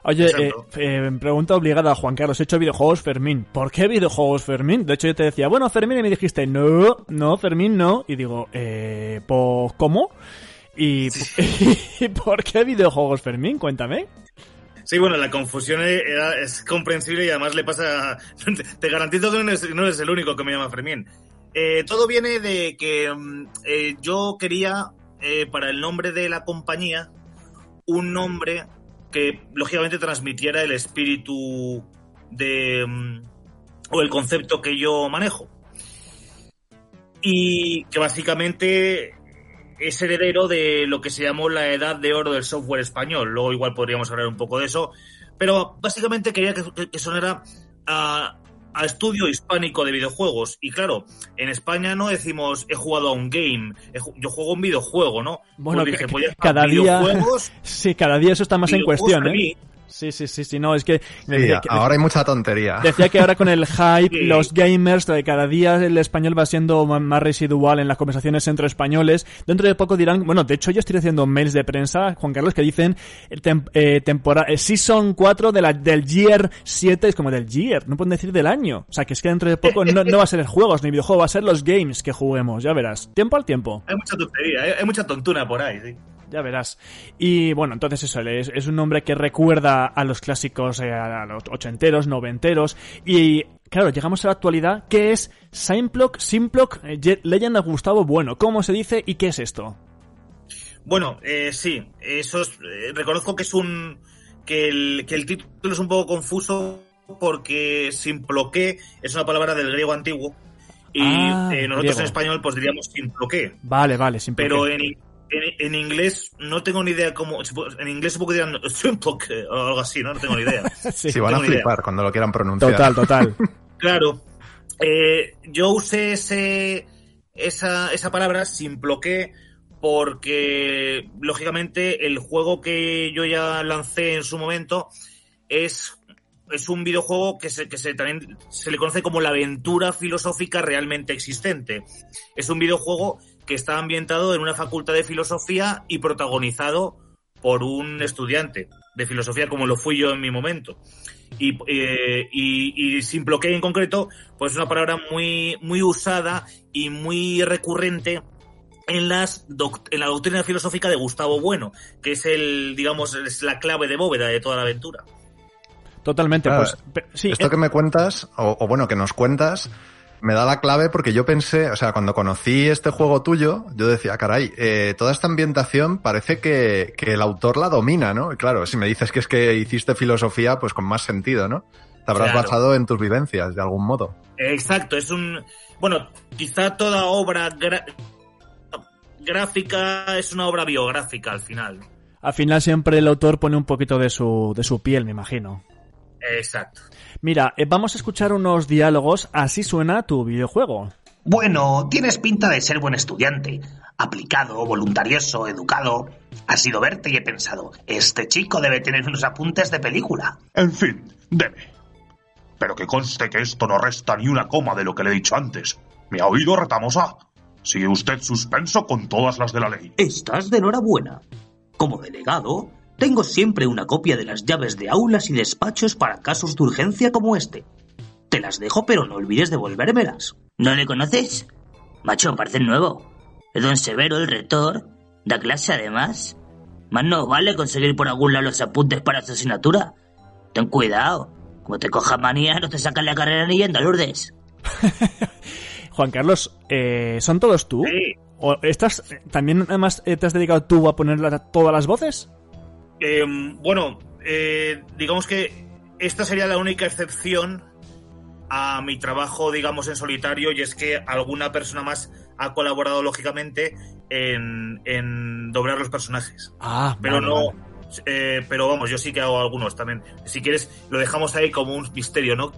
Oye, eh, eh, pregunta obligada a Juan Carlos. He hecho videojuegos Fermín. ¿Por qué videojuegos Fermín? De hecho, yo te decía, bueno, Fermín, y me dijiste, no, no, Fermín, no. Y digo, eh, pues, ¿cómo? Y, <laughs> ¿y por qué videojuegos Fermín? Cuéntame. Sí, bueno, la confusión era- es comprensible y además le pasa... <laughs> Te garantizo que no eres, no eres el único que me llama Fermín. Eh, todo viene de que mm, eh, yo quería, eh, para el nombre de la compañía, un nombre que lógicamente transmitiera el espíritu de... mm, o el concepto que yo manejo. Y que básicamente es heredero de lo que se llamó la edad de oro del software español. Luego igual podríamos hablar un poco de eso. Pero básicamente quería que, sonara a estudio hispánico de videojuegos. Y claro, en España no decimos he jugado a un game, yo juego un videojuego, ¿no? Bueno, Pues dije, pues cada día, videojuegos, <laughs> sí, cada día eso está más en cuestión, ¿eh? Sí, sí, sí, sí, no, es que... Sí, decía que- ahora hay mucha tontería. Decía que ahora con el <laughs> hype, Sí. los gamers, de cada día el español va siendo más residual en las conversaciones entre españoles. Dentro de poco dirán, bueno, de hecho yo estoy haciendo mails de prensa, Juan Carlos, que dicen eh, tem- eh, tempora- eh, Season 4 de la, del Year 7, es como del Year, no pueden decir del año. O sea, que es que dentro de poco no, no va a ser juegos ni videojuegos, va a ser los games que juguemos, ya verás. Tiempo al tiempo. Hay mucha tontería, hay, hay mucha tontuna por ahí, sí. Ya verás. Y bueno, entonces eso, es, es un nombre que recuerda a los clásicos, eh, a los ochenteros, noventeros. Y claro, llegamos a la actualidad. ¿Qué es Simplock, Simplock, eh, Legend of Gustavo Bueno? ¿Cómo se dice y qué es esto? Bueno, eh, sí, eso es, eh, reconozco que es un que el, que el título es un poco confuso porque simploqué es una palabra del griego antiguo y Ah, eh, nosotros griego. en español pues diríamos simploqué, Vale, vale, pero en, en, en inglés no tengo ni idea cómo en inglés supongo que dirán o algo así, no, no tengo ni idea. <laughs> Sí. Si van a idea. flipar cuando lo quieran pronunciar. Total, total. <laughs> Claro. Eh, yo usé ese, esa, esa palabra simploqué porque, lógicamente, el juego que yo ya lancé en su momento es, es un videojuego que, se, que se, también se le conoce como la aventura filosófica realmente existente. Es un videojuego que está ambientado en una facultad de filosofía y protagonizado por un estudiante de filosofía como lo fui yo en mi momento. Y, eh, y, y Simploqué en concreto, pues es una palabra muy, muy usada y muy recurrente en, las en la doctrina filosófica de Gustavo Bueno, que es el, digamos, es la clave de bóveda de toda la aventura. Totalmente, Claro, pues sí, Esto eh, que me cuentas, o, o bueno, que nos cuentas, me da la clave porque yo pensé, o sea, cuando conocí este juego tuyo, yo decía, caray, eh, toda esta ambientación parece que, que el autor la domina, ¿no? Y claro, si me dices que es que hiciste filosofía, pues con más sentido, ¿no? Te habrás Claro. basado en tus vivencias, de algún modo. Exacto, es un... Bueno, quizá toda obra gra- gráfica es una obra biográfica al final. al final siempre el autor pone un poquito de su, de su piel, me imagino. Exacto. Mira, eh, vamos a escuchar unos diálogos, así suena tu videojuego. Bueno, tienes pinta de ser buen estudiante. Aplicado, voluntarioso, educado. Ha sido verte y he pensado, este chico debe tener unos apuntes de película. En fin, debe. Pero que conste que esto no resta ni una coma de lo que le he dicho antes. ¿Me ha oído, Retamosa? Sigue usted suspenso con todas las de la ley. Estás de enhorabuena. Como delegado, tengo siempre una copia de las llaves de aulas y despachos para casos de urgencia como este. Te las dejo, pero no olvides devolvérmelas. ¿No le conoces? Macho, parece nuevo. Es don Severo, el rector. Da clase además. Más no vale conseguir por algún lado los apuntes para su asignatura. Ten cuidado. Como te coja manía, no te sacan la carrera ni yendo a Lourdes. <laughs> Juan Carlos, eh, ¿son todos tú? ¿O estás, eh, también además eh, te has dedicado tú a poner la- todas las voces? Eh, bueno, eh, digamos que esta sería la única excepción a mi trabajo, digamos, en solitario, y es que alguna persona más ha colaborado, lógicamente, en, en doblar los personajes. Ah, Pero vale, no. vale. eh, pero vamos, yo sí que hago algunos también. Si quieres, lo dejamos ahí como un misterio, ¿no?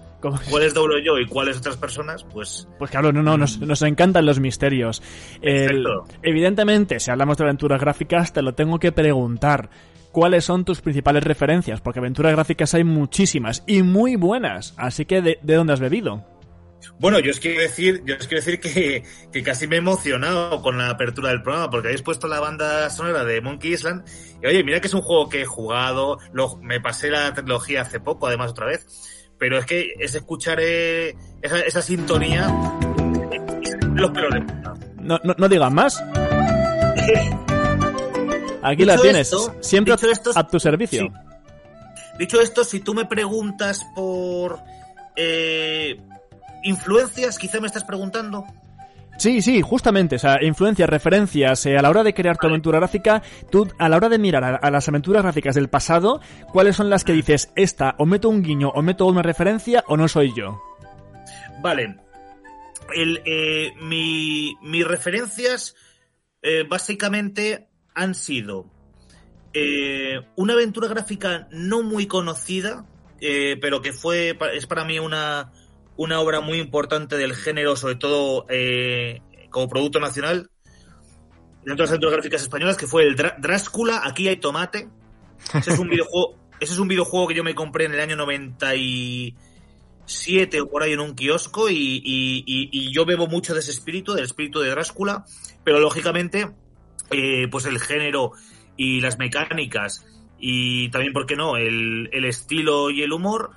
¿Cuáles doblo yo y cuáles otras personas? Pues Pues claro, no, no, nos, nos encantan los misterios. El- evidentemente, si hablamos de aventuras gráficas, te lo tengo que preguntar. ¿Cuáles son tus principales referencias? Porque aventuras gráficas hay muchísimas y muy buenas. Así que, ¿de, de dónde has bebido? Bueno, yo os quiero decir, yo os quiero decir que, que casi me he emocionado con la apertura del programa, porque habéis puesto la banda sonora de Monkey Island. Y oye, mira que es un juego que he jugado, lo- me pasé la tecnología hace poco, además otra vez. Pero es que es escuchar eh, esa, esa sintonía los pelos de punta. No, no, no digas más. <laughs> Aquí la tienes, esto- siempre esto- a tu servicio. sí. Dicho esto, si tú me preguntas por eh, influencias, quizá me estás preguntando. Sí, sí, justamente, o sea, influencias, referencias, eh, a la hora de crear tu aventura gráfica, tú a la hora de mirar a, a las aventuras gráficas del pasado, ¿cuáles son las que dices, esta, o meto un guiño, o meto una referencia, o no soy yo? Vale. El, eh, mi- mis referencias eh, básicamente han sido eh, una aventura gráfica no muy conocida, eh, pero que fue es para mí una, una obra muy importante del género, sobre todo eh, como producto nacional, dentro de las aventuras gráficas españolas, que fue el Drá- Dráscula, aquí hay tomate. Ese es un <laughs> videojuego, ese es un videojuego que yo me compré en el año 97 o por ahí en un kiosco y, y- y- y yo bebo mucho de ese espíritu, del espíritu de Dráscula, pero lógicamente, eh, pues el género y las mecánicas y también, ¿por qué no?, el, el estilo y el humor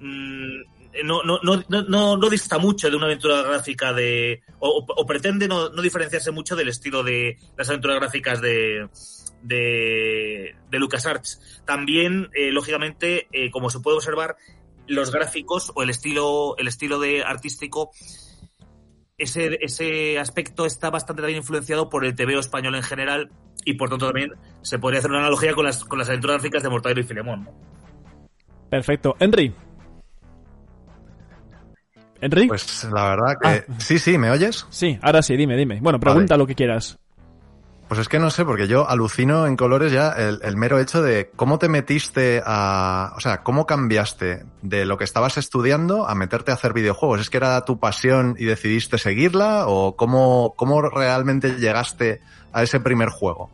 mm, no, no, no, no, no, dista mucho de una aventura gráfica de... o, pretende no, no diferenciarse mucho del estilo de las aventuras gráficas de, de, de LucasArts. También, eh, lógicamente, eh, como se puede observar, los gráficos o el estilo, el estilo de artístico, ese, ese aspecto está bastante también influenciado por el TVO español en general y por tanto también se podría hacer una analogía con las, con las aventuras gráficas de Mortadelo y Filemón. ¿no? Perfecto. Henry. ¿Henry? Pues la verdad que... Sí, sí, ¿me oyes? Sí, ahora sí, dime, dime. Bueno, pregunta lo que quieras. Pues es que no sé, porque yo alucino en colores ya el, mero hecho de cómo te metiste a... O sea, cómo cambiaste de lo que estabas estudiando a meterte a hacer videojuegos. ¿Es que era tu pasión y decidiste seguirla? ¿O cómo, cómo realmente llegaste a ese primer juego?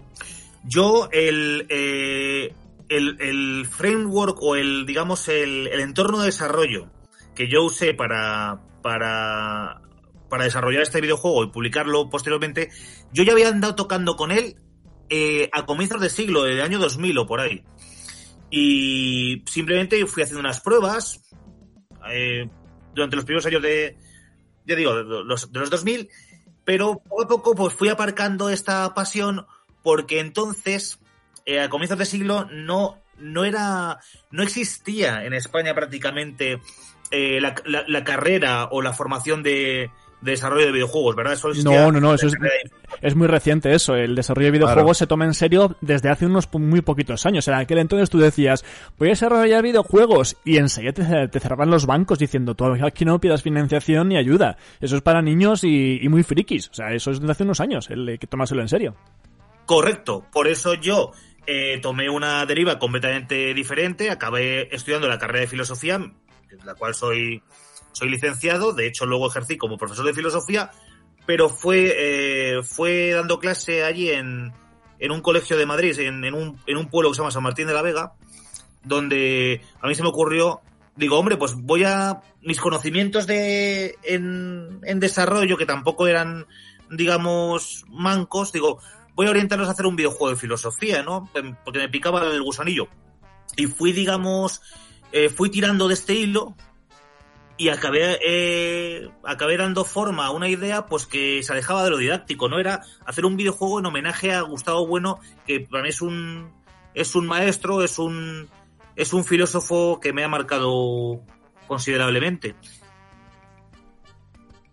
Yo, el, eh, el, el framework o el, digamos, el, el entorno de desarrollo que yo usé para, para, para desarrollar este videojuego y publicarlo posteriormente, yo ya había andado tocando con él eh, a comienzos de siglo, del año 2000 o por ahí. Y simplemente fui haciendo unas pruebas eh, durante los primeros años de, ya digo, de los, de los 2000, pero poco a poco pues fui aparcando esta pasión porque entonces, eh, a comienzos de siglo, no, no era, no existía en España prácticamente la carrera o la formación de, de desarrollo de videojuegos, ¿verdad? Existía No, no, no, eso es, muy reciente eso. El desarrollo de videojuegos Claro. se toma en serio desde hace unos muy poquitos años. En aquel entonces tú decías, voy a desarrollar videojuegos y enseguida te, te cerraban los bancos diciendo, tú aquí no pidas financiación ni ayuda. Eso es para niños y, y muy frikis. O sea, eso es de hace unos años, el que tomárselo en serio. Correcto, por eso yo eh, tomé una deriva completamente diferente, acabé estudiando la carrera de filosofía, de la cual soy, soy licenciado, de hecho luego ejercí como profesor de filosofía, pero fue, eh, fue dando clase allí en, en un colegio de Madrid, en, en un, en un pueblo que se llama San Martín de la Vega, donde a mí se me ocurrió, digo, hombre, pues voy a mis conocimientos de en, en desarrollo, que tampoco eran, digamos, mancos, digo, voy a orientarlos a hacer un videojuego de filosofía, ¿no? Porque me picaba el gusanillo. Y fui, digamos, eh, fui tirando de este hilo y acabé, eh, acabé dando forma a una idea pues que se alejaba de lo didáctico, ¿no? Era hacer un videojuego en homenaje a Gustavo Bueno, que para mí es un, es un maestro, es un, es un filósofo que me ha marcado considerablemente.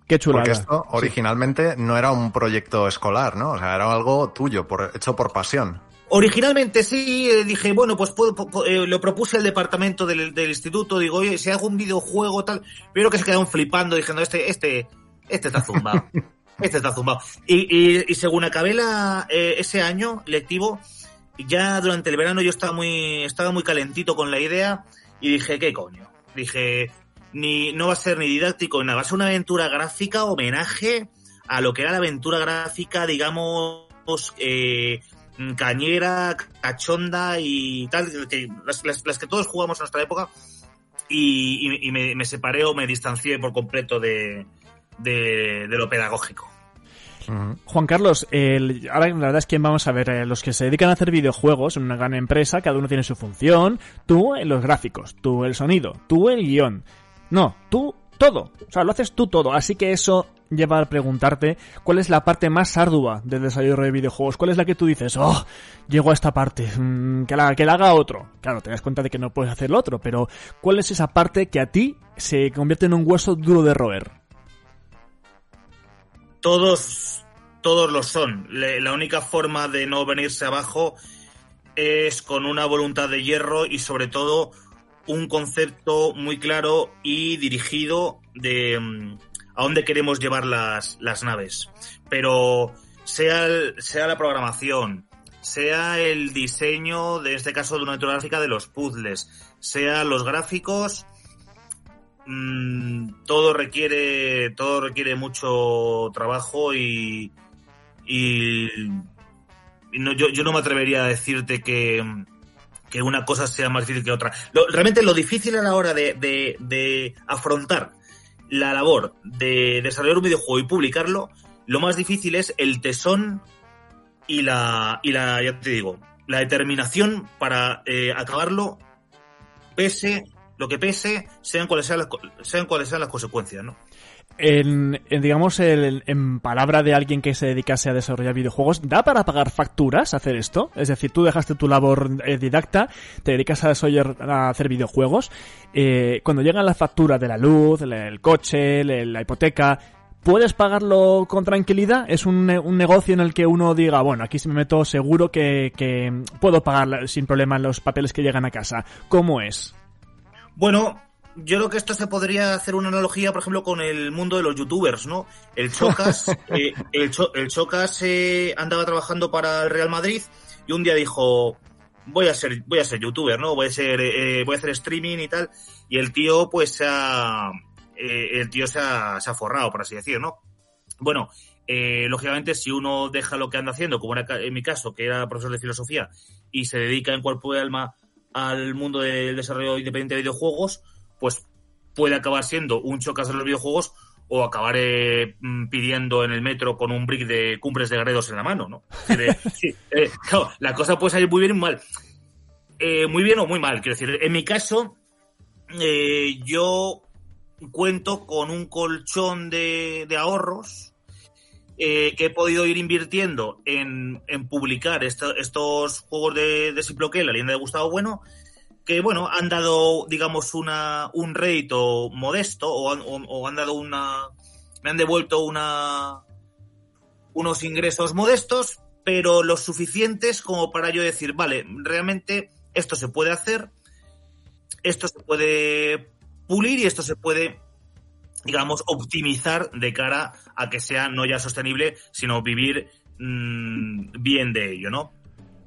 Qué chulada. Porque esto originalmente no era un proyecto escolar, ¿no? O sea, era algo tuyo, por, hecho por pasión. Originalmente sí, eh, dije, bueno, pues puedo, po- eh, lo propuse al departamento del, del instituto, digo, oye, si hago un videojuego tal, pero que se quedaron flipando diciendo, este, este, este está zumbado, <laughs> este está zumbado. Y, y, y según acabé la, eh, ese año lectivo, ya durante el verano yo estaba muy, estaba muy calentito con la idea y dije, ¿qué coño? Dije, ni, no va a ser ni didáctico ni nada, va a ser una aventura gráfica, homenaje a lo que era la aventura gráfica, digamos, eh, cañera, cachonda y tal, las, que todos jugamos en nuestra época. y, me, me separé o me distancié por completo de, de, de lo pedagógico. Juan Carlos, ahora la verdad es que vamos a ver, eh, los que se dedican a hacer videojuegos en una gran empresa, cada uno tiene su función, tú en los gráficos, tú el sonido, tú el guion. No, tú todo, o sea, lo haces tú todo, así que eso lleva a preguntarte cuál es la parte más ardua del desarrollo de videojuegos, cuál es la que tú dices, oh, llego a esta parte, mm, que, la, que la haga otro. Claro, te das cuenta de que no puedes hacer lo otro, pero ¿cuál es esa parte que a ti se convierte en un hueso duro de roer? Todos, todos lo son. La única forma de no venirse abajo es con una voluntad de hierro y sobre todo un concepto muy claro y dirigido de mm, a dónde queremos llevar las, las naves. Pero sea, sea la programación, sea el diseño, de este caso de una gráfica, de los puzzles, sea los gráficos, mm, todo requiere todo requiere mucho trabajo y, y, no, yo, yo no me atrevería a decirte que, que una cosa sea más difícil que otra. Realmente lo difícil a la hora de, de- de afrontar la labor de desarrollar un videojuego y publicarlo, lo más difícil es el tesón y la, y la ya te digo, la determinación para eh, acabarlo pese lo que pese, sean cuales sean las, sean cuales sean las consecuencias, ¿no? En, en, digamos, el- en palabra de alguien que se dedicase a desarrollar videojuegos, ¿da para pagar facturas hacer esto? Es decir, tú dejaste tu labor eh, didacta, te dedicas a desarrollar, a hacer videojuegos, eh, cuando llega la factura de la luz, el, coche, la hipoteca, ¿puedes pagarlo con tranquilidad? ¿Es un, un negocio en el que uno diga, bueno, aquí si me meto seguro que, que puedo pagar sin problema los papeles que llegan a casa? ¿Cómo es? Bueno, yo creo que esto se podría hacer una analogía, por ejemplo, con el mundo de los youtubers, ¿no? El Chocas, <laughs> eh, el, Cho- el Chocas eh, andaba trabajando para el Real Madrid y un día dijo, voy a ser, voy a ser youtuber, ¿no? Voy a ser, eh, voy a hacer streaming y tal. Y el tío, pues, se ha, eh, el tío se ha, se ha forrado, por así decir, ¿no? Bueno, eh, lógicamente, si uno deja lo que anda haciendo, como era en mi caso, que era profesor de filosofía, y se dedica en cuerpo y alma al mundo del desarrollo independiente de videojuegos, pues puede acabar siendo un chocas de los videojuegos o acabar eh, mm, pidiendo en el metro con un brick de cumbres de Gredos en la mano, ¿no? Eh, <laughs> sí, eh, claro, la cosa puede salir muy bien o muy mal. Eh, muy bien o muy mal, quiero decir. En mi caso, eh, yo cuento con un colchón de, de ahorros eh, que he podido ir invirtiendo en, en publicar esta- estos juegos de, de Siploqué, la leyenda de Gustavo Bueno, que bueno, han dado, digamos, una, un rédito modesto o han, o- han dado una. me han devuelto una. unos ingresos modestos, pero los suficientes como para yo decir, vale, realmente esto se puede hacer, esto se puede pulir y esto se puede digamos, optimizar de cara a que sea no ya sostenible, sino vivir mm, bien de ello, ¿no?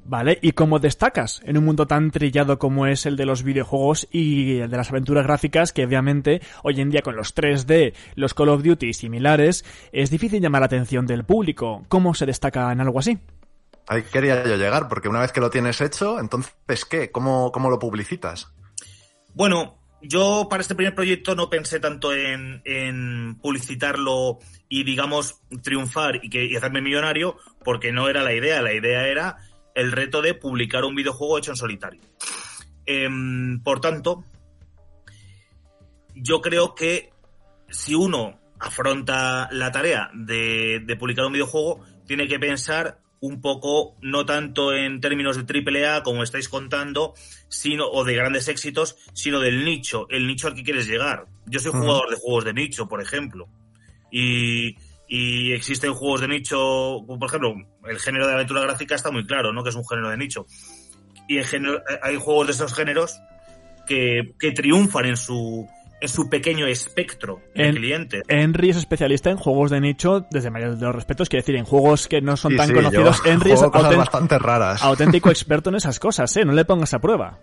Vale, ¿y cómo destacas en un mundo tan trillado como es el de los videojuegos y el de las aventuras gráficas, que obviamente hoy en día con los 3D, los Call of Duty y similares, es difícil llamar la atención del público? ¿Cómo se destaca en algo así? Ahí quería yo llegar, porque una vez que lo tienes hecho, entonces, ¿qué? ¿Cómo, cómo lo publicitas? Bueno, yo para este primer proyecto no pensé tanto en, en publicitarlo y, digamos, triunfar y, que, y hacerme millonario, porque no era la idea. La idea era el reto de publicar un videojuego hecho en solitario. Em, por tanto, yo creo que si uno afronta la tarea de, de publicar un videojuego, tiene que pensar un poco, no tanto en términos de triple A como estáis contando, sino, o de grandes éxitos, sino del nicho, el nicho al que quieres llegar. Yo soy jugador de juegos de nicho, por ejemplo. Y, y existen juegos de nicho, como por ejemplo, el género de aventura gráfica está muy claro, ¿no? Que es un género de nicho. Y en género- hay juegos de esos géneros que, que triunfan en su, en su pequeño espectro de En- clientes. Henry es especialista en juegos de nicho desde mayor de los respetos, quiere decir, en juegos que no son Sí, tan sí, conocidos. yo Henry es bastante raras. auténtico <laughs> experto en esas cosas, ¿eh? No le pongas a prueba.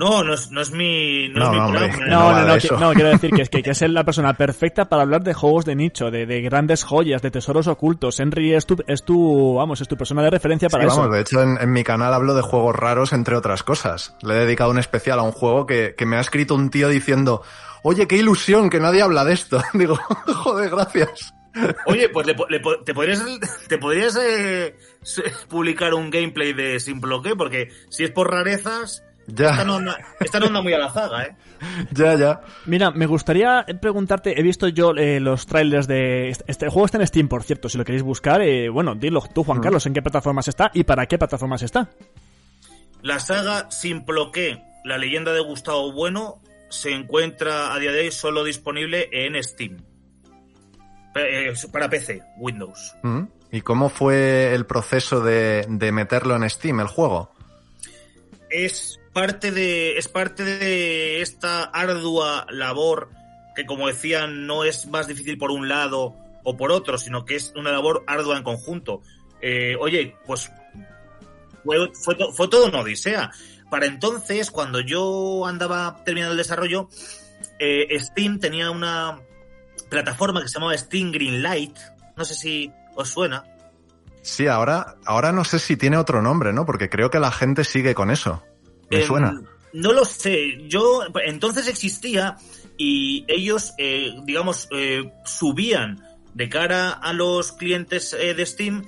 No, no es, no es mi. No, No, es mi no. No, No no, no, que- quiero decir que es que, que <laughs> es la persona perfecta para hablar de juegos de nicho, de, de grandes joyas, de tesoros ocultos. Henry es tu, es tu, vamos, es tu persona de referencia para Sí, eso. vamos, de hecho en, en mi canal hablo de juegos raros, entre otras cosas. Le he dedicado un especial a un juego que, que me ha escrito un tío diciendo, oye, qué ilusión, que nadie habla de esto. <laughs> Digo, <laughs> joder, gracias. Oye, pues le po- le po- te podrías, te podrías eh, publicar un gameplay de Simploque, porque si es por rarezas, Ya. esta no, anda, esta no anda muy a la zaga, ¿eh? <laughs> Ya, ya. Mira, me gustaría preguntarte, he visto yo eh, los trailers de... Este, este juego está en Steam, por cierto, si lo queréis buscar, eh, bueno, dilo tú, Juan Mm. Carlos, en qué plataformas está y para qué plataformas está. La saga Simploque, la leyenda de Gustavo Bueno, se encuentra a día de hoy solo disponible en Steam. Eh, Para PC, Windows. Mm. ¿Y cómo fue el proceso de, de meterlo en Steam, el juego? es parte de es parte de esta ardua labor que como decían no es más difícil por un lado o por otro sino que es una labor ardua en conjunto Eh, oye pues fue, fue, fue todo una odisea para entonces cuando yo andaba terminando el desarrollo eh, Steam tenía una plataforma que se llamaba Steam Greenlight no sé si os suena Sí, ahora, ahora no sé si tiene otro nombre, ¿no? Porque creo que la gente sigue con eso. Me Em, suena. No lo sé. Yo entonces existía y ellos, eh, digamos, eh, subían de cara a los clientes eh, de Steam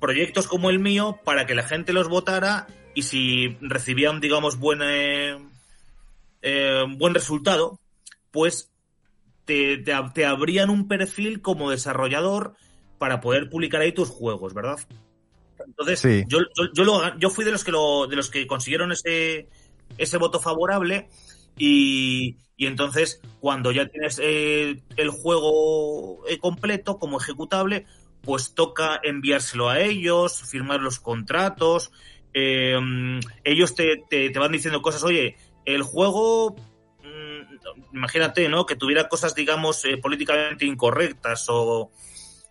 proyectos como el mío para que la gente los votara y si recibían, digamos, buen, buen resultado, pues te, te, te abrían un perfil como desarrollador para poder publicar ahí tus juegos, ¿verdad? Entonces, Sí. yo, yo, yo, lo- yo fui de los que lo, de los que consiguieron ese, ese voto favorable y, y entonces cuando ya tienes eh, el juego eh, completo como ejecutable, pues toca enviárselo a ellos, firmar los contratos. eh, ellos te, te, te van diciendo cosas, oye, el juego, mm, imagínate, ¿no? Que tuviera cosas, digamos, eh, políticamente incorrectas o,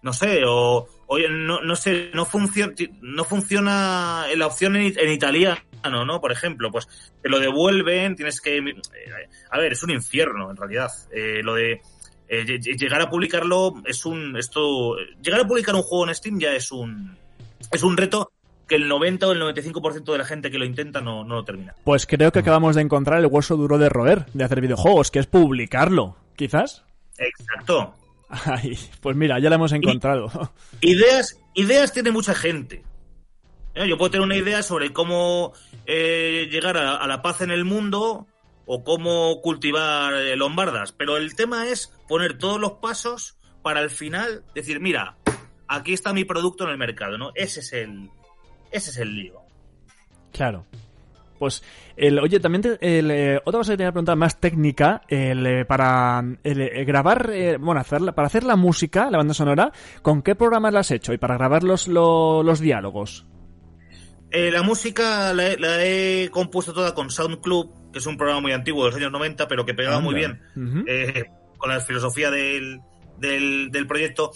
no sé, o, oye, no, no sé, no funciona, no funciona la opción en, en italiano, ¿no? Por ejemplo, pues te lo devuelven, tienes que, eh, a ver, es un infierno en realidad, eh, lo de eh, lle- lle- llegar a publicarlo es un, esto, llegar a publicar un juego en Steam ya es un, es un reto que el 90 o el 95% de la gente que lo intenta no, no lo termina. Pues creo que acabamos de encontrar el hueso duro de roer, de hacer videojuegos, que es publicarlo, quizás. Exacto. <laughs> Ay, pues mira, ya lo hemos encontrado. <laughs> Ideas, ideas tiene mucha gente. ¿Eh? Yo puedo tener una idea sobre cómo eh, llegar a, a la paz en el mundo o cómo cultivar eh, lombardas, pero el tema es poner todos los pasos para al final decir, mira, aquí está mi producto en el mercado, ¿no? Ese es el, ese es el lío. Claro. Pues, el, oye, también te- el, eh, otra cosa que tenía que preguntar más técnica, el, eh, para el, eh, grabar, eh, bueno, hacer, para hacer la música, la banda sonora, ¿con qué programas la has hecho? Y para grabar los, lo- los diálogos. La música la he, la he compuesto toda con SoundClub, que es un programa muy antiguo de los años 90, pero que pegaba muy bien con la filosofía del, del, del proyecto.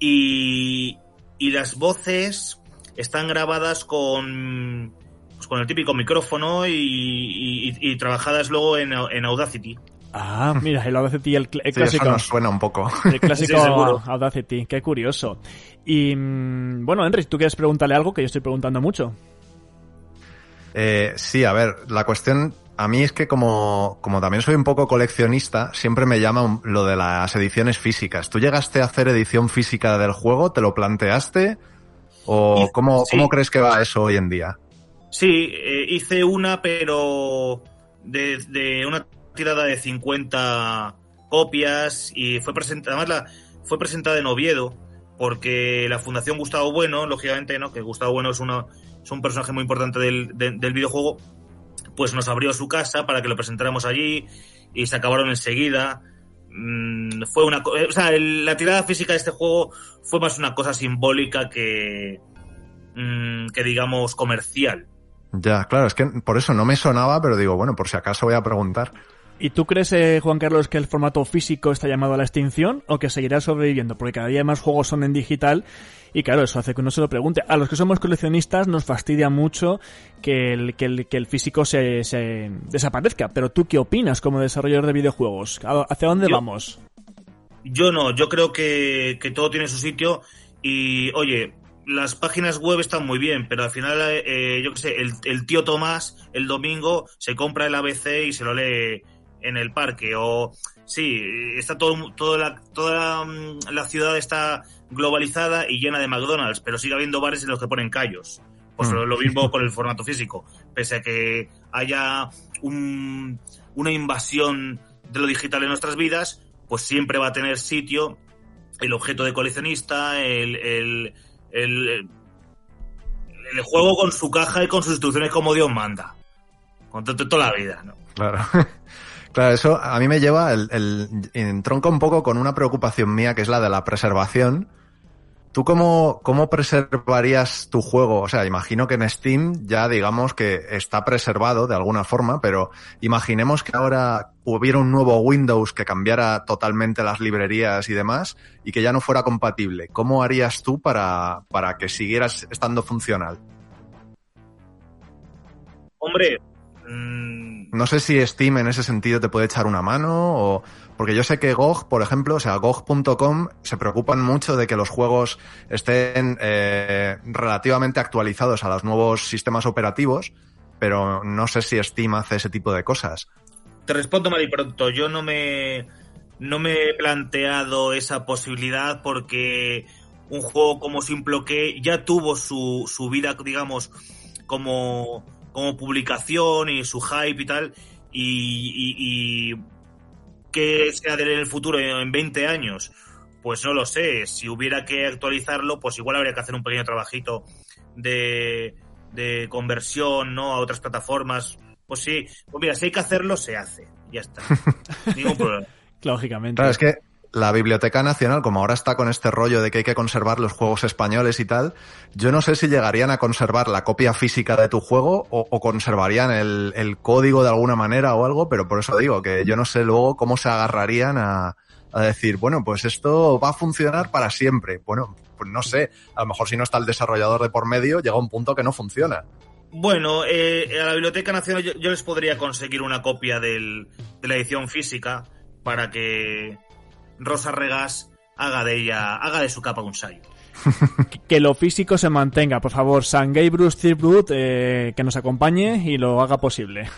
Y, y las voces están grabadas con, pues, con el típico micrófono y, y- y trabajadas luego en, en Audacity. Ah, mira, el Audacity, el, el Sí, clásico. eso nos suena un poco. <laughs> El clásico Sí, seguro. Audacity, qué curioso. Y mm, bueno, Henry, ¿tú quieres preguntarle algo que yo estoy preguntando mucho? Eh, sí, a ver, la cuestión a mí es que como, como también soy un poco coleccionista, siempre me llama lo de las ediciones físicas. ¿Tú llegaste a hacer edición física del juego? ¿Te lo planteaste? ¿O cómo, sí. cómo crees que va eso hoy en día? Sí, eh, hice una, pero de, de una tirada de 50 copias y fue presentada, además la, fue presentada en Oviedo, porque la Fundación Gustavo Bueno, lógicamente, ¿no? Que Gustavo Bueno es, una, es un personaje muy importante del, de- del videojuego, pues nos abrió su casa para que lo presentáramos allí y se acabaron enseguida. Mm, fue una, eh, o sea, el- la tirada física de este juego fue más una cosa simbólica que, mm, que digamos comercial. Ya, claro, es que por eso no me sonaba, pero digo, bueno, por si acaso voy a preguntar. ¿Y tú crees, eh, Juan Carlos, que el formato físico está llamado a la extinción o que seguirá sobreviviendo? Porque cada día más juegos son en digital y claro, eso hace que uno se lo pregunte. A los que somos coleccionistas nos fastidia mucho que el, que el, que el físico se, se desaparezca. Pero tú, ¿qué opinas como desarrollador de videojuegos? ¿Hacia dónde Yo- vamos? Yo no, yo creo que, que todo tiene su sitio y, oye, las páginas web están muy bien, pero al final, eh, yo qué sé, el, el tío Tomás el domingo se compra el ABC y se lo lee en el parque. O sí, está todo, toda, la, toda la, mm, la ciudad está globalizada y llena de McDonald's, pero sigue habiendo bares en los que ponen callos. Pues Mm. lo, lo mismo <laughs> con el formato físico. Pese a que haya un- una invasión de lo digital en nuestras vidas, pues siempre va a tener sitio el objeto de coleccionista, el, el, el, el juego con su caja y con sus instrucciones como Dios manda. Con to- to- toda la vida, ¿no? Claro. <laughs> Claro, eso a mí me lleva, el, el, entronca un poco con una preocupación mía que es la de la preservación. ¿Tú cómo, cómo preservarías tu juego? O sea, imagino que en Steam ya digamos que está preservado de alguna forma, pero imaginemos que ahora hubiera un nuevo Windows que cambiara totalmente las librerías y demás y que ya no fuera compatible. ¿Cómo harías tú para, para que siguieras estando funcional? Hombre, mm, No sé si Steam en ese sentido te puede echar una mano o... Porque yo sé que GOG, por ejemplo, o sea, GOG.com se preocupan mucho de que los juegos estén eh, relativamente actualizados a los nuevos sistemas operativos, pero no sé si Steam hace ese tipo de cosas. te respondo mal pronto. Yo no me, no me he planteado esa posibilidad porque un juego como Simple que ya tuvo su, su vida, digamos, como, como publicación y su hype y tal, y, y, y que sea de él en el futuro en 20 años, pues no lo sé. Si hubiera que actualizarlo, pues igual habría que hacer un pequeño trabajito de, de conversión, ¿no? A otras plataformas. Pues sí, pues mira, si hay que hacerlo, se hace. Ya está. <laughs> Ningún problema. Lógicamente. Claro, es que la Biblioteca Nacional, como ahora está con este rollo de que hay que conservar los juegos españoles y tal, yo no sé si llegarían a conservar la copia física de tu juego o, conservarían el, código de alguna manera o algo, pero por eso digo que yo no sé luego cómo se agarrarían a, a decir, bueno, pues esto va a funcionar para siempre. Bueno, pues no sé, a lo mejor si no está el desarrollador de por medio, llega un punto que no funciona. Bueno, eh, a la Biblioteca Nacional yo, yo les podría conseguir una copia del, de la edición física para que Rosa Regas haga de ella, haga de su capa un sayo. Que lo físico se mantenga, por favor. Sangay Bruce Thirwood, eh, que nos acompañe y lo haga posible.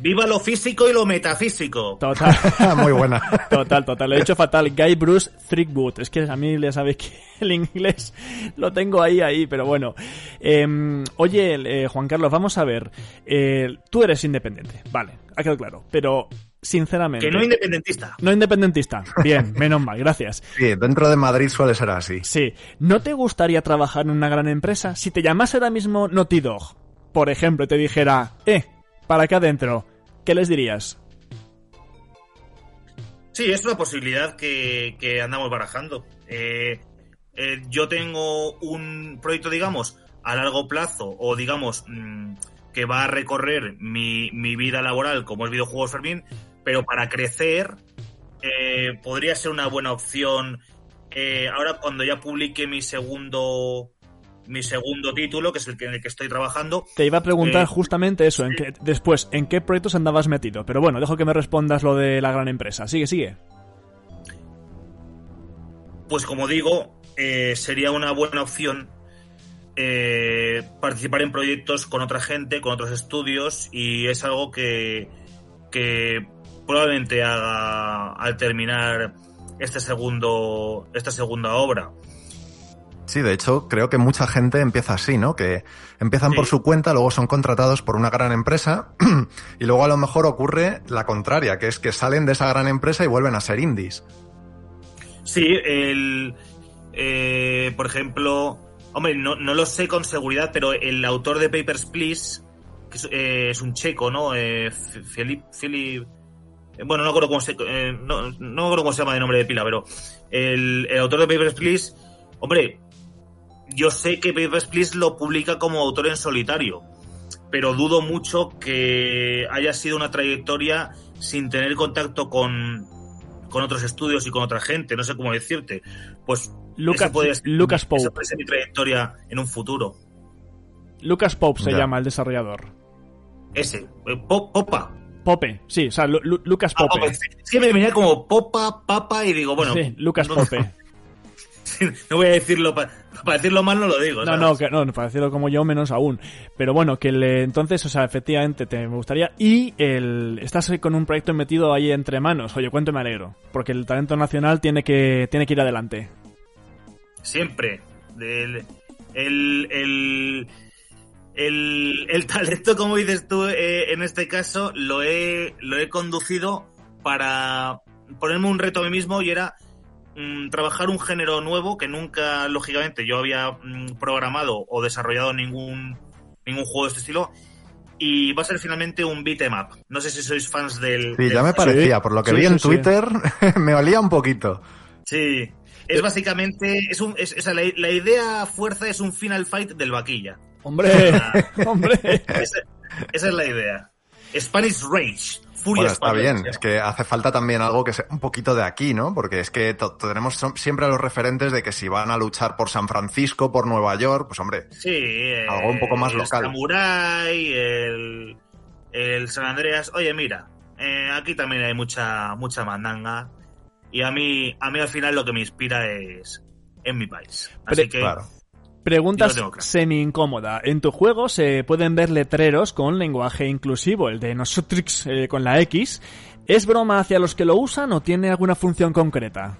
¡Viva lo físico y lo metafísico! Total. <laughs> Muy buena. Total, total. Lo he hecho fatal. Guy Bruce Threepwood. Es que a mí ya sabéis que <laughs> el inglés lo tengo ahí, ahí, pero bueno. Eh, oye, eh, Juan Carlos, vamos a ver. Eh, tú eres independiente, vale, ha quedado claro. Pero, sinceramente. Que no independentista. No independentista. Bien, <laughs> menos mal, gracias. Sí, dentro de Madrid suele ser así. Sí. ¿No te gustaría trabajar en una gran empresa? Si te llamase ahora mismo Naughty Dog, por ejemplo, y te dijera, eh, para acá adentro, ¿qué les dirías? Sí, es una posibilidad que, que andamos barajando. Eh, eh, yo tengo un proyecto, digamos, a largo plazo o, digamos, mmm, que va a recorrer mi, mi, vida laboral como es videojuegos Fermín, pero para crecer eh, podría ser una buena opción. Eh, ahora cuando ya publique mi segundo mi segundo título, que es el que, en el que estoy trabajando. Te iba a preguntar eh, justamente eso, en después, ¿en qué proyectos andabas metido? Pero bueno, dejo que me respondas lo de la gran empresa. Sigue, sigue. Pues como digo, eh, sería una buena opción eh, participar en proyectos con otra gente, con otros estudios, y es algo que, que probablemente haga al terminar este segundo, esta segunda obra. Sí, de hecho, creo que mucha gente empieza así, ¿no? Que empiezan sí. por su cuenta, luego son contratados por una gran empresa <clears throat> y luego a lo mejor ocurre la contraria, que es que salen de esa gran empresa y vuelven a ser indies. Sí, el, eh, por ejemplo, hombre, no, no, lo sé con seguridad, pero el autor de Papers, Please, que es, eh, es un checo, ¿no? Eh, bueno, no acuerdo cómo se, eh, no, no acuerdo cómo se llama de nombre de pila, pero el, el autor de Papers, Please, hombre, yo sé que Papers, Please lo publica como autor en solitario, pero dudo mucho que haya sido una trayectoria sin tener contacto con, con otros estudios y con otra gente, no sé cómo decirte. Pues Lucas, esa puede ser- Lucas Pope. esa puede ser mi trayectoria en un futuro. Lucas Pope se Ya. llama el desarrollador. Ese, eh, Po- Popa. Pope, sí, o sea, Lu- Lu- Lucas Ah, Pope. Es que me venía como Popa, Papa y digo, bueno. sí, Lucas no, Pope. <laughs> no voy a decirlo, pa- para decirlo mal no lo digo. No, ¿sabes? no, que, no, para decirlo como yo, menos aún. Pero bueno, que le, entonces, o sea, efectivamente te, me gustaría. Y el, estás con un proyecto metido ahí entre manos. Oye, cuánto me alegro. Porque el talento nacional tiene que, tiene que ir adelante. Siempre. El, el, el, el talento, como dices tú, eh, en este caso, lo he, lo he conducido para ponerme un reto a mí mismo y era mm, trabajar un género nuevo que nunca, lógicamente, yo había mm, programado o desarrollado ningún, ningún juego de este estilo. Y va a ser finalmente un beat 'em up. No sé si sois fans del. Sí, del ya me parecía, por lo que Sí, vi sí, en sí. Twitter, <laughs> me olía un poquito. Sí, es básicamente, es un, es, o sea, la, la idea fuerza es un final fight del vaquilla. ¡Hombre! <laughs> ¡Hombre! Esa, esa es la idea. Spanish Rage, furia Bueno, está bien, es que hace falta también algo que sea un poquito de aquí, ¿no? Porque es que tenemos siempre a los referentes de que si van a luchar por San Francisco, por Nueva York, pues hombre, Sí, eh, Algo un poco más local. El Samurai, el, el San Andreas. Oye, mira, eh, aquí también hay mucha, mucha mandanga. Y a mí, a mí al final lo que me inspira es en mi país. Así que Preguntas semi incómoda. En tu juego se pueden ver letreros con lenguaje inclusivo, el de Nosotrix eh, con la X. ¿Es broma hacia los que lo usan o tiene alguna función concreta?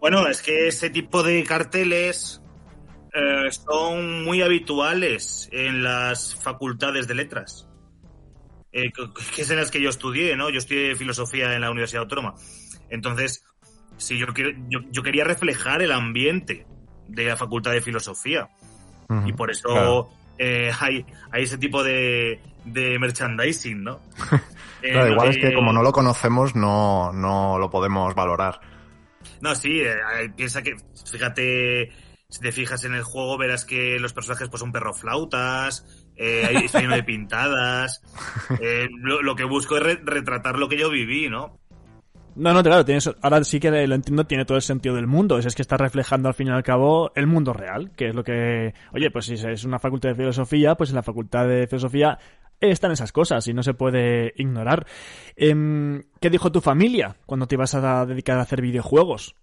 Bueno, es que ese tipo de carteles eh, son muy habituales en las facultades de letras. Eh, que que es en las que yo estudié, ¿no? Yo estudié filosofía en la Universidad Autónoma. Entonces, si yo, quiero- yo, yo quería reflejar el ambiente de la facultad de filosofía. Y por eso Claro. eh, hay, hay ese tipo de, de merchandising, ¿no? <laughs> Eh, Claro, igual es que eh, como no lo conocemos, no, no lo podemos valorar. No, sí, eh, eh, piensa que, fíjate, si te fijas en el juego, verás que los personajes pues son perroflautas, eh, hay- <laughs> está lleno de pintadas. Eh, lo, lo que busco es re- retratar lo que yo viví, ¿no? No, no, claro, tienes, ahora sí que lo entiendo, tiene todo el sentido del mundo. Es, es que está reflejando al fin y al cabo el mundo real, que es lo que. Oye, pues si es una facultad de filosofía, pues en la facultad de filosofía están esas cosas y no se puede ignorar. Em, ¿Qué dijo tu familia cuando te ibas a dedicar a hacer videojuegos?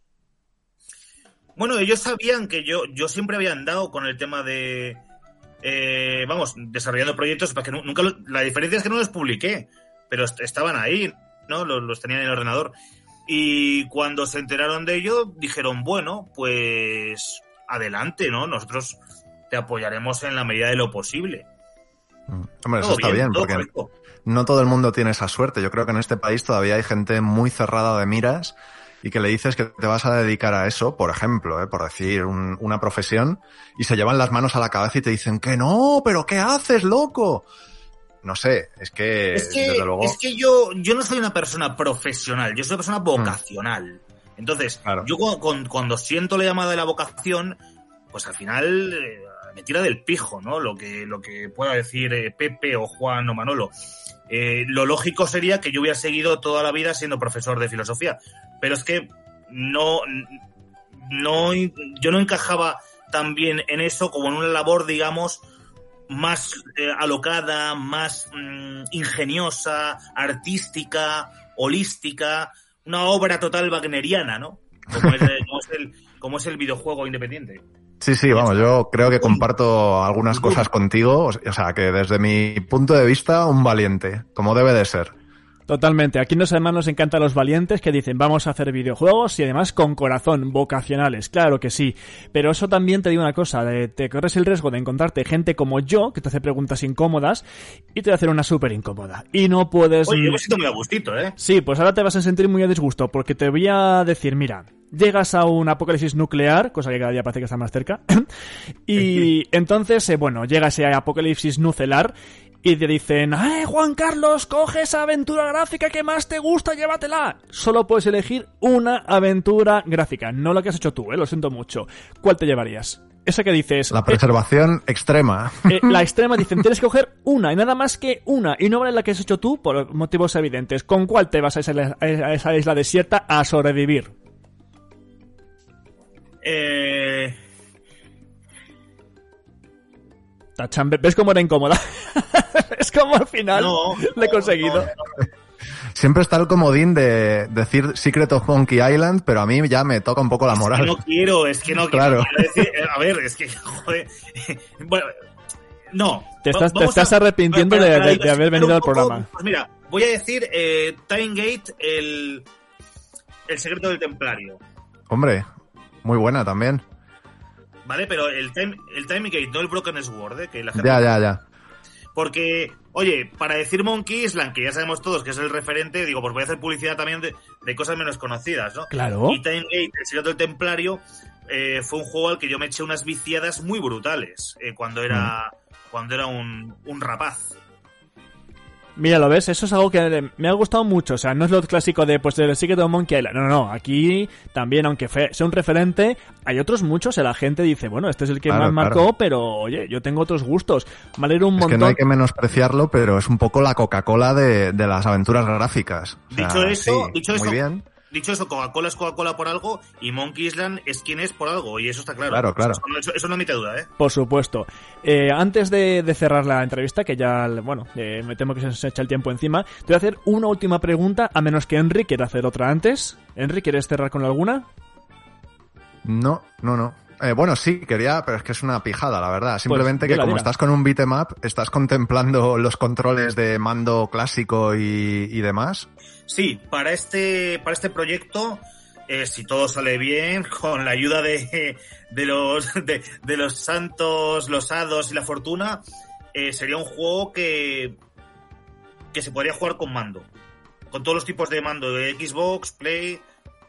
Bueno, ellos sabían que yo, yo siempre había andado con el tema de. eh, vamos, desarrollando proyectos, porque nu- nunca lo- la diferencia es que no los publiqué, pero est- estaban ahí, ¿no? Los, los tenían en el ordenador. Y cuando se enteraron de ello, dijeron, bueno, pues adelante, ¿no? Nosotros te apoyaremos en la medida de lo posible. Hombre, eso Todo está bien, porque no todo el mundo tiene esa suerte. Yo creo que en este país todavía hay gente muy cerrada de miras y que le dices que te vas a dedicar a eso, por ejemplo, ¿eh? por decir un- una profesión, y se llevan las manos a la cabeza y te dicen que no, pero ¿qué haces, loco? No sé, es que, Es que, desde luego... es que yo, yo no soy una persona profesional, yo soy una persona vocacional. Entonces, yo cu- con- cuando siento la llamada de la vocación, pues al final eh, me tira del pijo, ¿no? Lo que, lo que pueda decir eh, Pepe o Juan o Manolo. Eh, lo lógico sería que yo hubiera seguido toda la vida siendo profesor de filosofía. Pero es que no, no, yo no encajaba tan bien en eso como en una labor, digamos, más eh, alocada, más mm, ingeniosa, artística, holística, una obra total wagneriana, ¿no? Como es, eh, como es el, como es el videojuego independiente. Sí, sí, vamos, yo creo que comparto algunas cosas contigo, o sea, que desde mi punto de vista, un valiente, como debe de ser. Totalmente. Aquí nos además nos encantan los valientes que dicen vamos a hacer videojuegos y además con corazón, vocacionales, claro que sí. Pero eso también te digo una cosa, de- te corres el riesgo de encontrarte gente como yo que te hace preguntas incómodas y te va a hacer una súper incómoda. Y no puedes... Oye, yo me siento muy a gustito, ¿eh? Sí, pues ahora te vas a sentir muy a disgusto porque te voy a decir, mira, llegas a un apocalipsis nuclear, cosa que cada día parece que está más cerca, <clears throat> y <laughs> entonces, eh, bueno, llega ese apocalipsis nucelar y te dicen, ¡ay, Juan Carlos, coge esa aventura gráfica que más te gusta, llévatela! Solo puedes elegir una aventura gráfica, no la que has hecho tú, eh, lo siento mucho. ¿Cuál te llevarías? esa que dices... La preservación extrema. eh, <laughs> la extrema dicen, tienes que coger una y nada más que una y no vale la que has hecho tú por motivos evidentes. ¿Con cuál te vas a esa, a esa isla desierta a sobrevivir? Eh, Tachan, ¿ves cómo era incómoda? <laughs> es como al final No, lo he conseguido. Siempre está el comodín de decir Secret of Monkey Island, pero a mí ya me toca un poco la Es que moral. no quiero, es que no Claro. quiero. decir, eh, a ver, es que, joder. <laughs> Bueno, no. Te estás- te arrepintiendo de- de- de haber venido al programa. Pues mira, voy a decir eh, Time Gate, el, el secreto del templario. Hombre, muy buena también. ¿Vale? Pero el Time, el time Gate, no el Broken Sword, ¿eh? que la gente Ya, ya, ya. Porque, oye, para decir Monkey Island, que ya sabemos todos que es el referente, digo, pues voy a hacer publicidad también de, de cosas menos conocidas, ¿no? Claro. Y Time Gate, el secreto del templario, eh, fue un juego al que yo me eché unas viciadas muy brutales eh, cuando era cuando era un, un rapaz. Mira, ¿lo ves? Eso es algo que me ha gustado mucho. O sea, no es lo clásico de, pues, del Secret of Monkey Island. No, no, no. Aquí también, aunque fe- sea un referente, hay otros muchos. La gente dice, bueno, este es el que Claro, más marcó, claro. pero, oye, yo tengo otros gustos. Me alegra un Es montón. que no hay que menospreciarlo, pero es un poco la Coca-Cola de, de las aventuras gráficas. O sea, Dicho eso, sí, dicho muy eso, bien. Dicho eso, Coca-Cola es Coca-Cola por algo y Monkey Island es quien es por algo, y eso está claro. Claro, claro. Eso, no- eso- eso no admite duda, ¿eh? Por supuesto. Eh, antes de, de cerrar la entrevista, que ya, bueno, eh, me temo que se nos echa el tiempo encima, te voy a hacer una última pregunta, a menos que Henry quiera hacer otra antes. Henry, ¿quieres cerrar con alguna? No, no, no. Eh, bueno, sí, quería, pero es que es una pijada, la verdad. Simplemente dila, que como estás con un beat'em up, estás contemplando los controles de mando clásico y, y demás. Sí, para este, para este proyecto, eh, si todo sale bien, <laughs> con la ayuda de, de los, de, de los santos, los hados y la fortuna, eh, sería un juego que, que se podría jugar con mando. Con todos los tipos de mando, de Xbox, Play.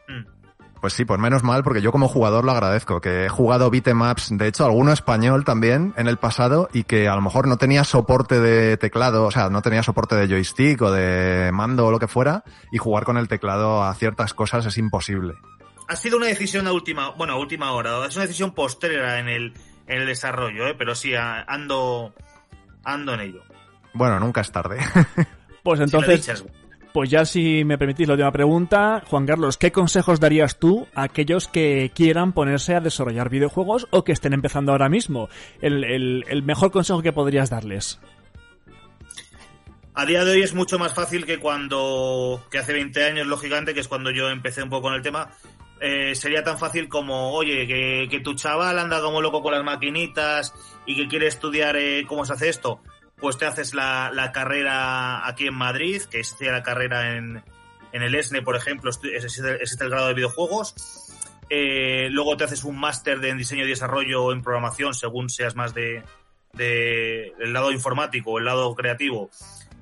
mm. Pues sí, pues menos mal, porque yo como jugador lo agradezco, que he jugado beat'em ups, de hecho alguno español también en el pasado, y que a lo mejor no tenía soporte de teclado, o sea, no tenía soporte de joystick o de mando o lo que fuera, y jugar con el teclado a ciertas cosas es imposible. Ha sido una decisión a última, bueno, a última hora, es una decisión posterior en el, en el desarrollo, ¿eh? pero sí, a- ando, ando en ello. Bueno, nunca es tarde. <laughs> Pues entonces, pues ya si me permitís la última pregunta, Juan Carlos, ¿qué consejos darías tú a aquellos que quieran ponerse a desarrollar videojuegos o que estén empezando ahora mismo? El, mejor consejo que podrías darles. A día de hoy es mucho más fácil que cuando, que hace 20 años, lógicamente, que es cuando yo empecé un poco con el tema, eh, sería tan fácil como, oye, que, que tu chaval anda como loco con las maquinitas y que quiere estudiar eh, cómo se hace esto, pues te haces la, la carrera aquí en Madrid, que existe la carrera en, en el ESNE, por ejemplo, existe, el grado de videojuegos. Eh, luego te haces un máster en diseño y desarrollo o en programación, según seas más de, de el lado informático o el lado creativo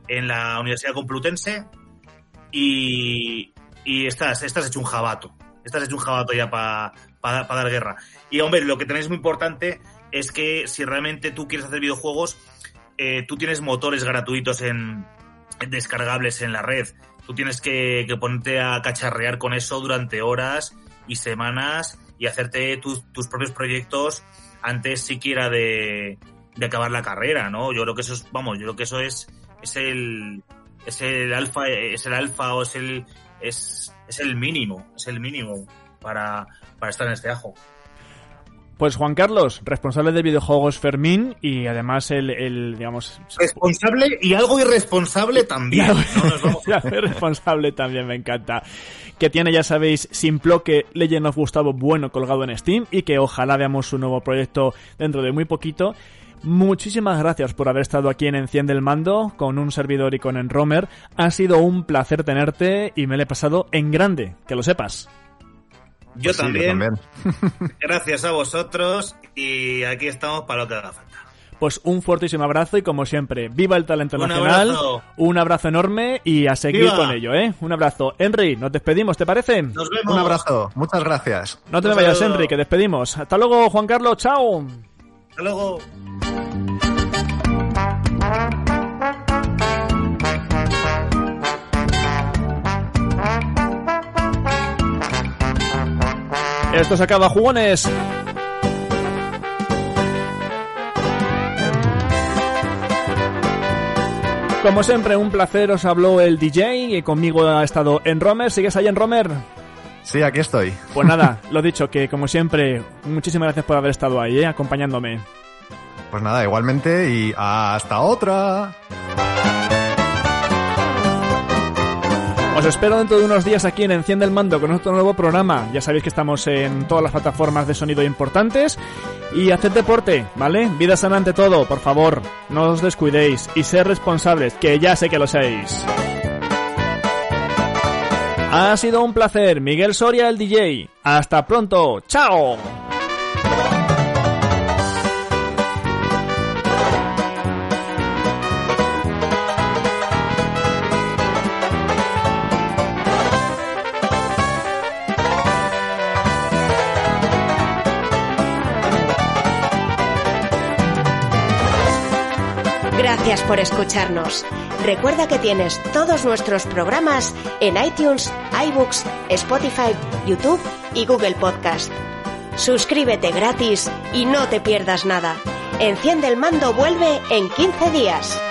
en la Universidad Complutense y, y estás, estás hecho un jabato. Estás hecho un jabato ya para dar guerra. Y hombre, lo que es muy importante es que si realmente tú quieres hacer videojuegos, eh, tú tienes motores gratuitos en, descargables en la red. Tú tienes que, ponerte a cacharrear con eso durante horas y semanas y hacerte tus, propios proyectos antes siquiera de, de acabar la carrera, ¿no? Yo creo que eso es, vamos, yo creo que eso es, es el, es el alfa, es el alfa o es el, es, es el mínimo, es el mínimo para, para estar en este ajo. Pues Juan Carlos, responsable de videojuegos Fermín y además el, el digamos... Responsable y algo irresponsable también. No nos vamos Ya, <laughs> responsable también, me encanta. Que tiene, ya sabéis, sin bloque Legend of Gustavo bueno colgado en Steam y que ojalá veamos su nuevo proyecto dentro de muy poquito. Muchísimas gracias por haber estado aquí en Enciende el Mando con un servidor y con Enromer. Ha sido un placer tenerte y me lo he pasado en grande, que lo sepas. Yo Pues sí, también. también. <laughs> Gracias a vosotros y aquí estamos para lo que haga falta. Pues un fuertísimo abrazo y como siempre, viva el talento Un nacional. abrazo. Un abrazo enorme y a seguir ¡Viva! con ello, ¿eh? Un abrazo. Henry, nos despedimos, ¿te parece? Nos vemos. Un abrazo, muchas gracias. No te me vayas. Henry, que despedimos. Hasta luego, Juan Carlos, chao. Hasta luego. Esto se acaba, jugones. Como siempre, un placer, os habló el DJ y conmigo ha estado en Romer. ¿Sigues ahí en Romer? Sí, aquí estoy. Pues nada, <laughs> lo dicho, que como siempre, muchísimas gracias por haber estado ahí, ¿eh? acompañándome. Pues nada, igualmente y hasta otra. Os espero dentro de unos días aquí en Enciende el Mando con otro nuevo programa. Ya sabéis que estamos en todas las plataformas de sonido importantes. Y haced deporte, ¿vale? Vida sana ante todo, por favor. No os descuidéis y ser responsables, que ya sé que lo seis. Ha sido un placer, Miguel Soria, el DJ. Hasta pronto, chao. Gracias por escucharnos. Recuerda que tienes todos nuestros programas en iTunes, iBooks, Spotify, YouTube y Google Podcast. Suscríbete gratis y no te pierdas nada. Enciende el mando vuelve en 15 días.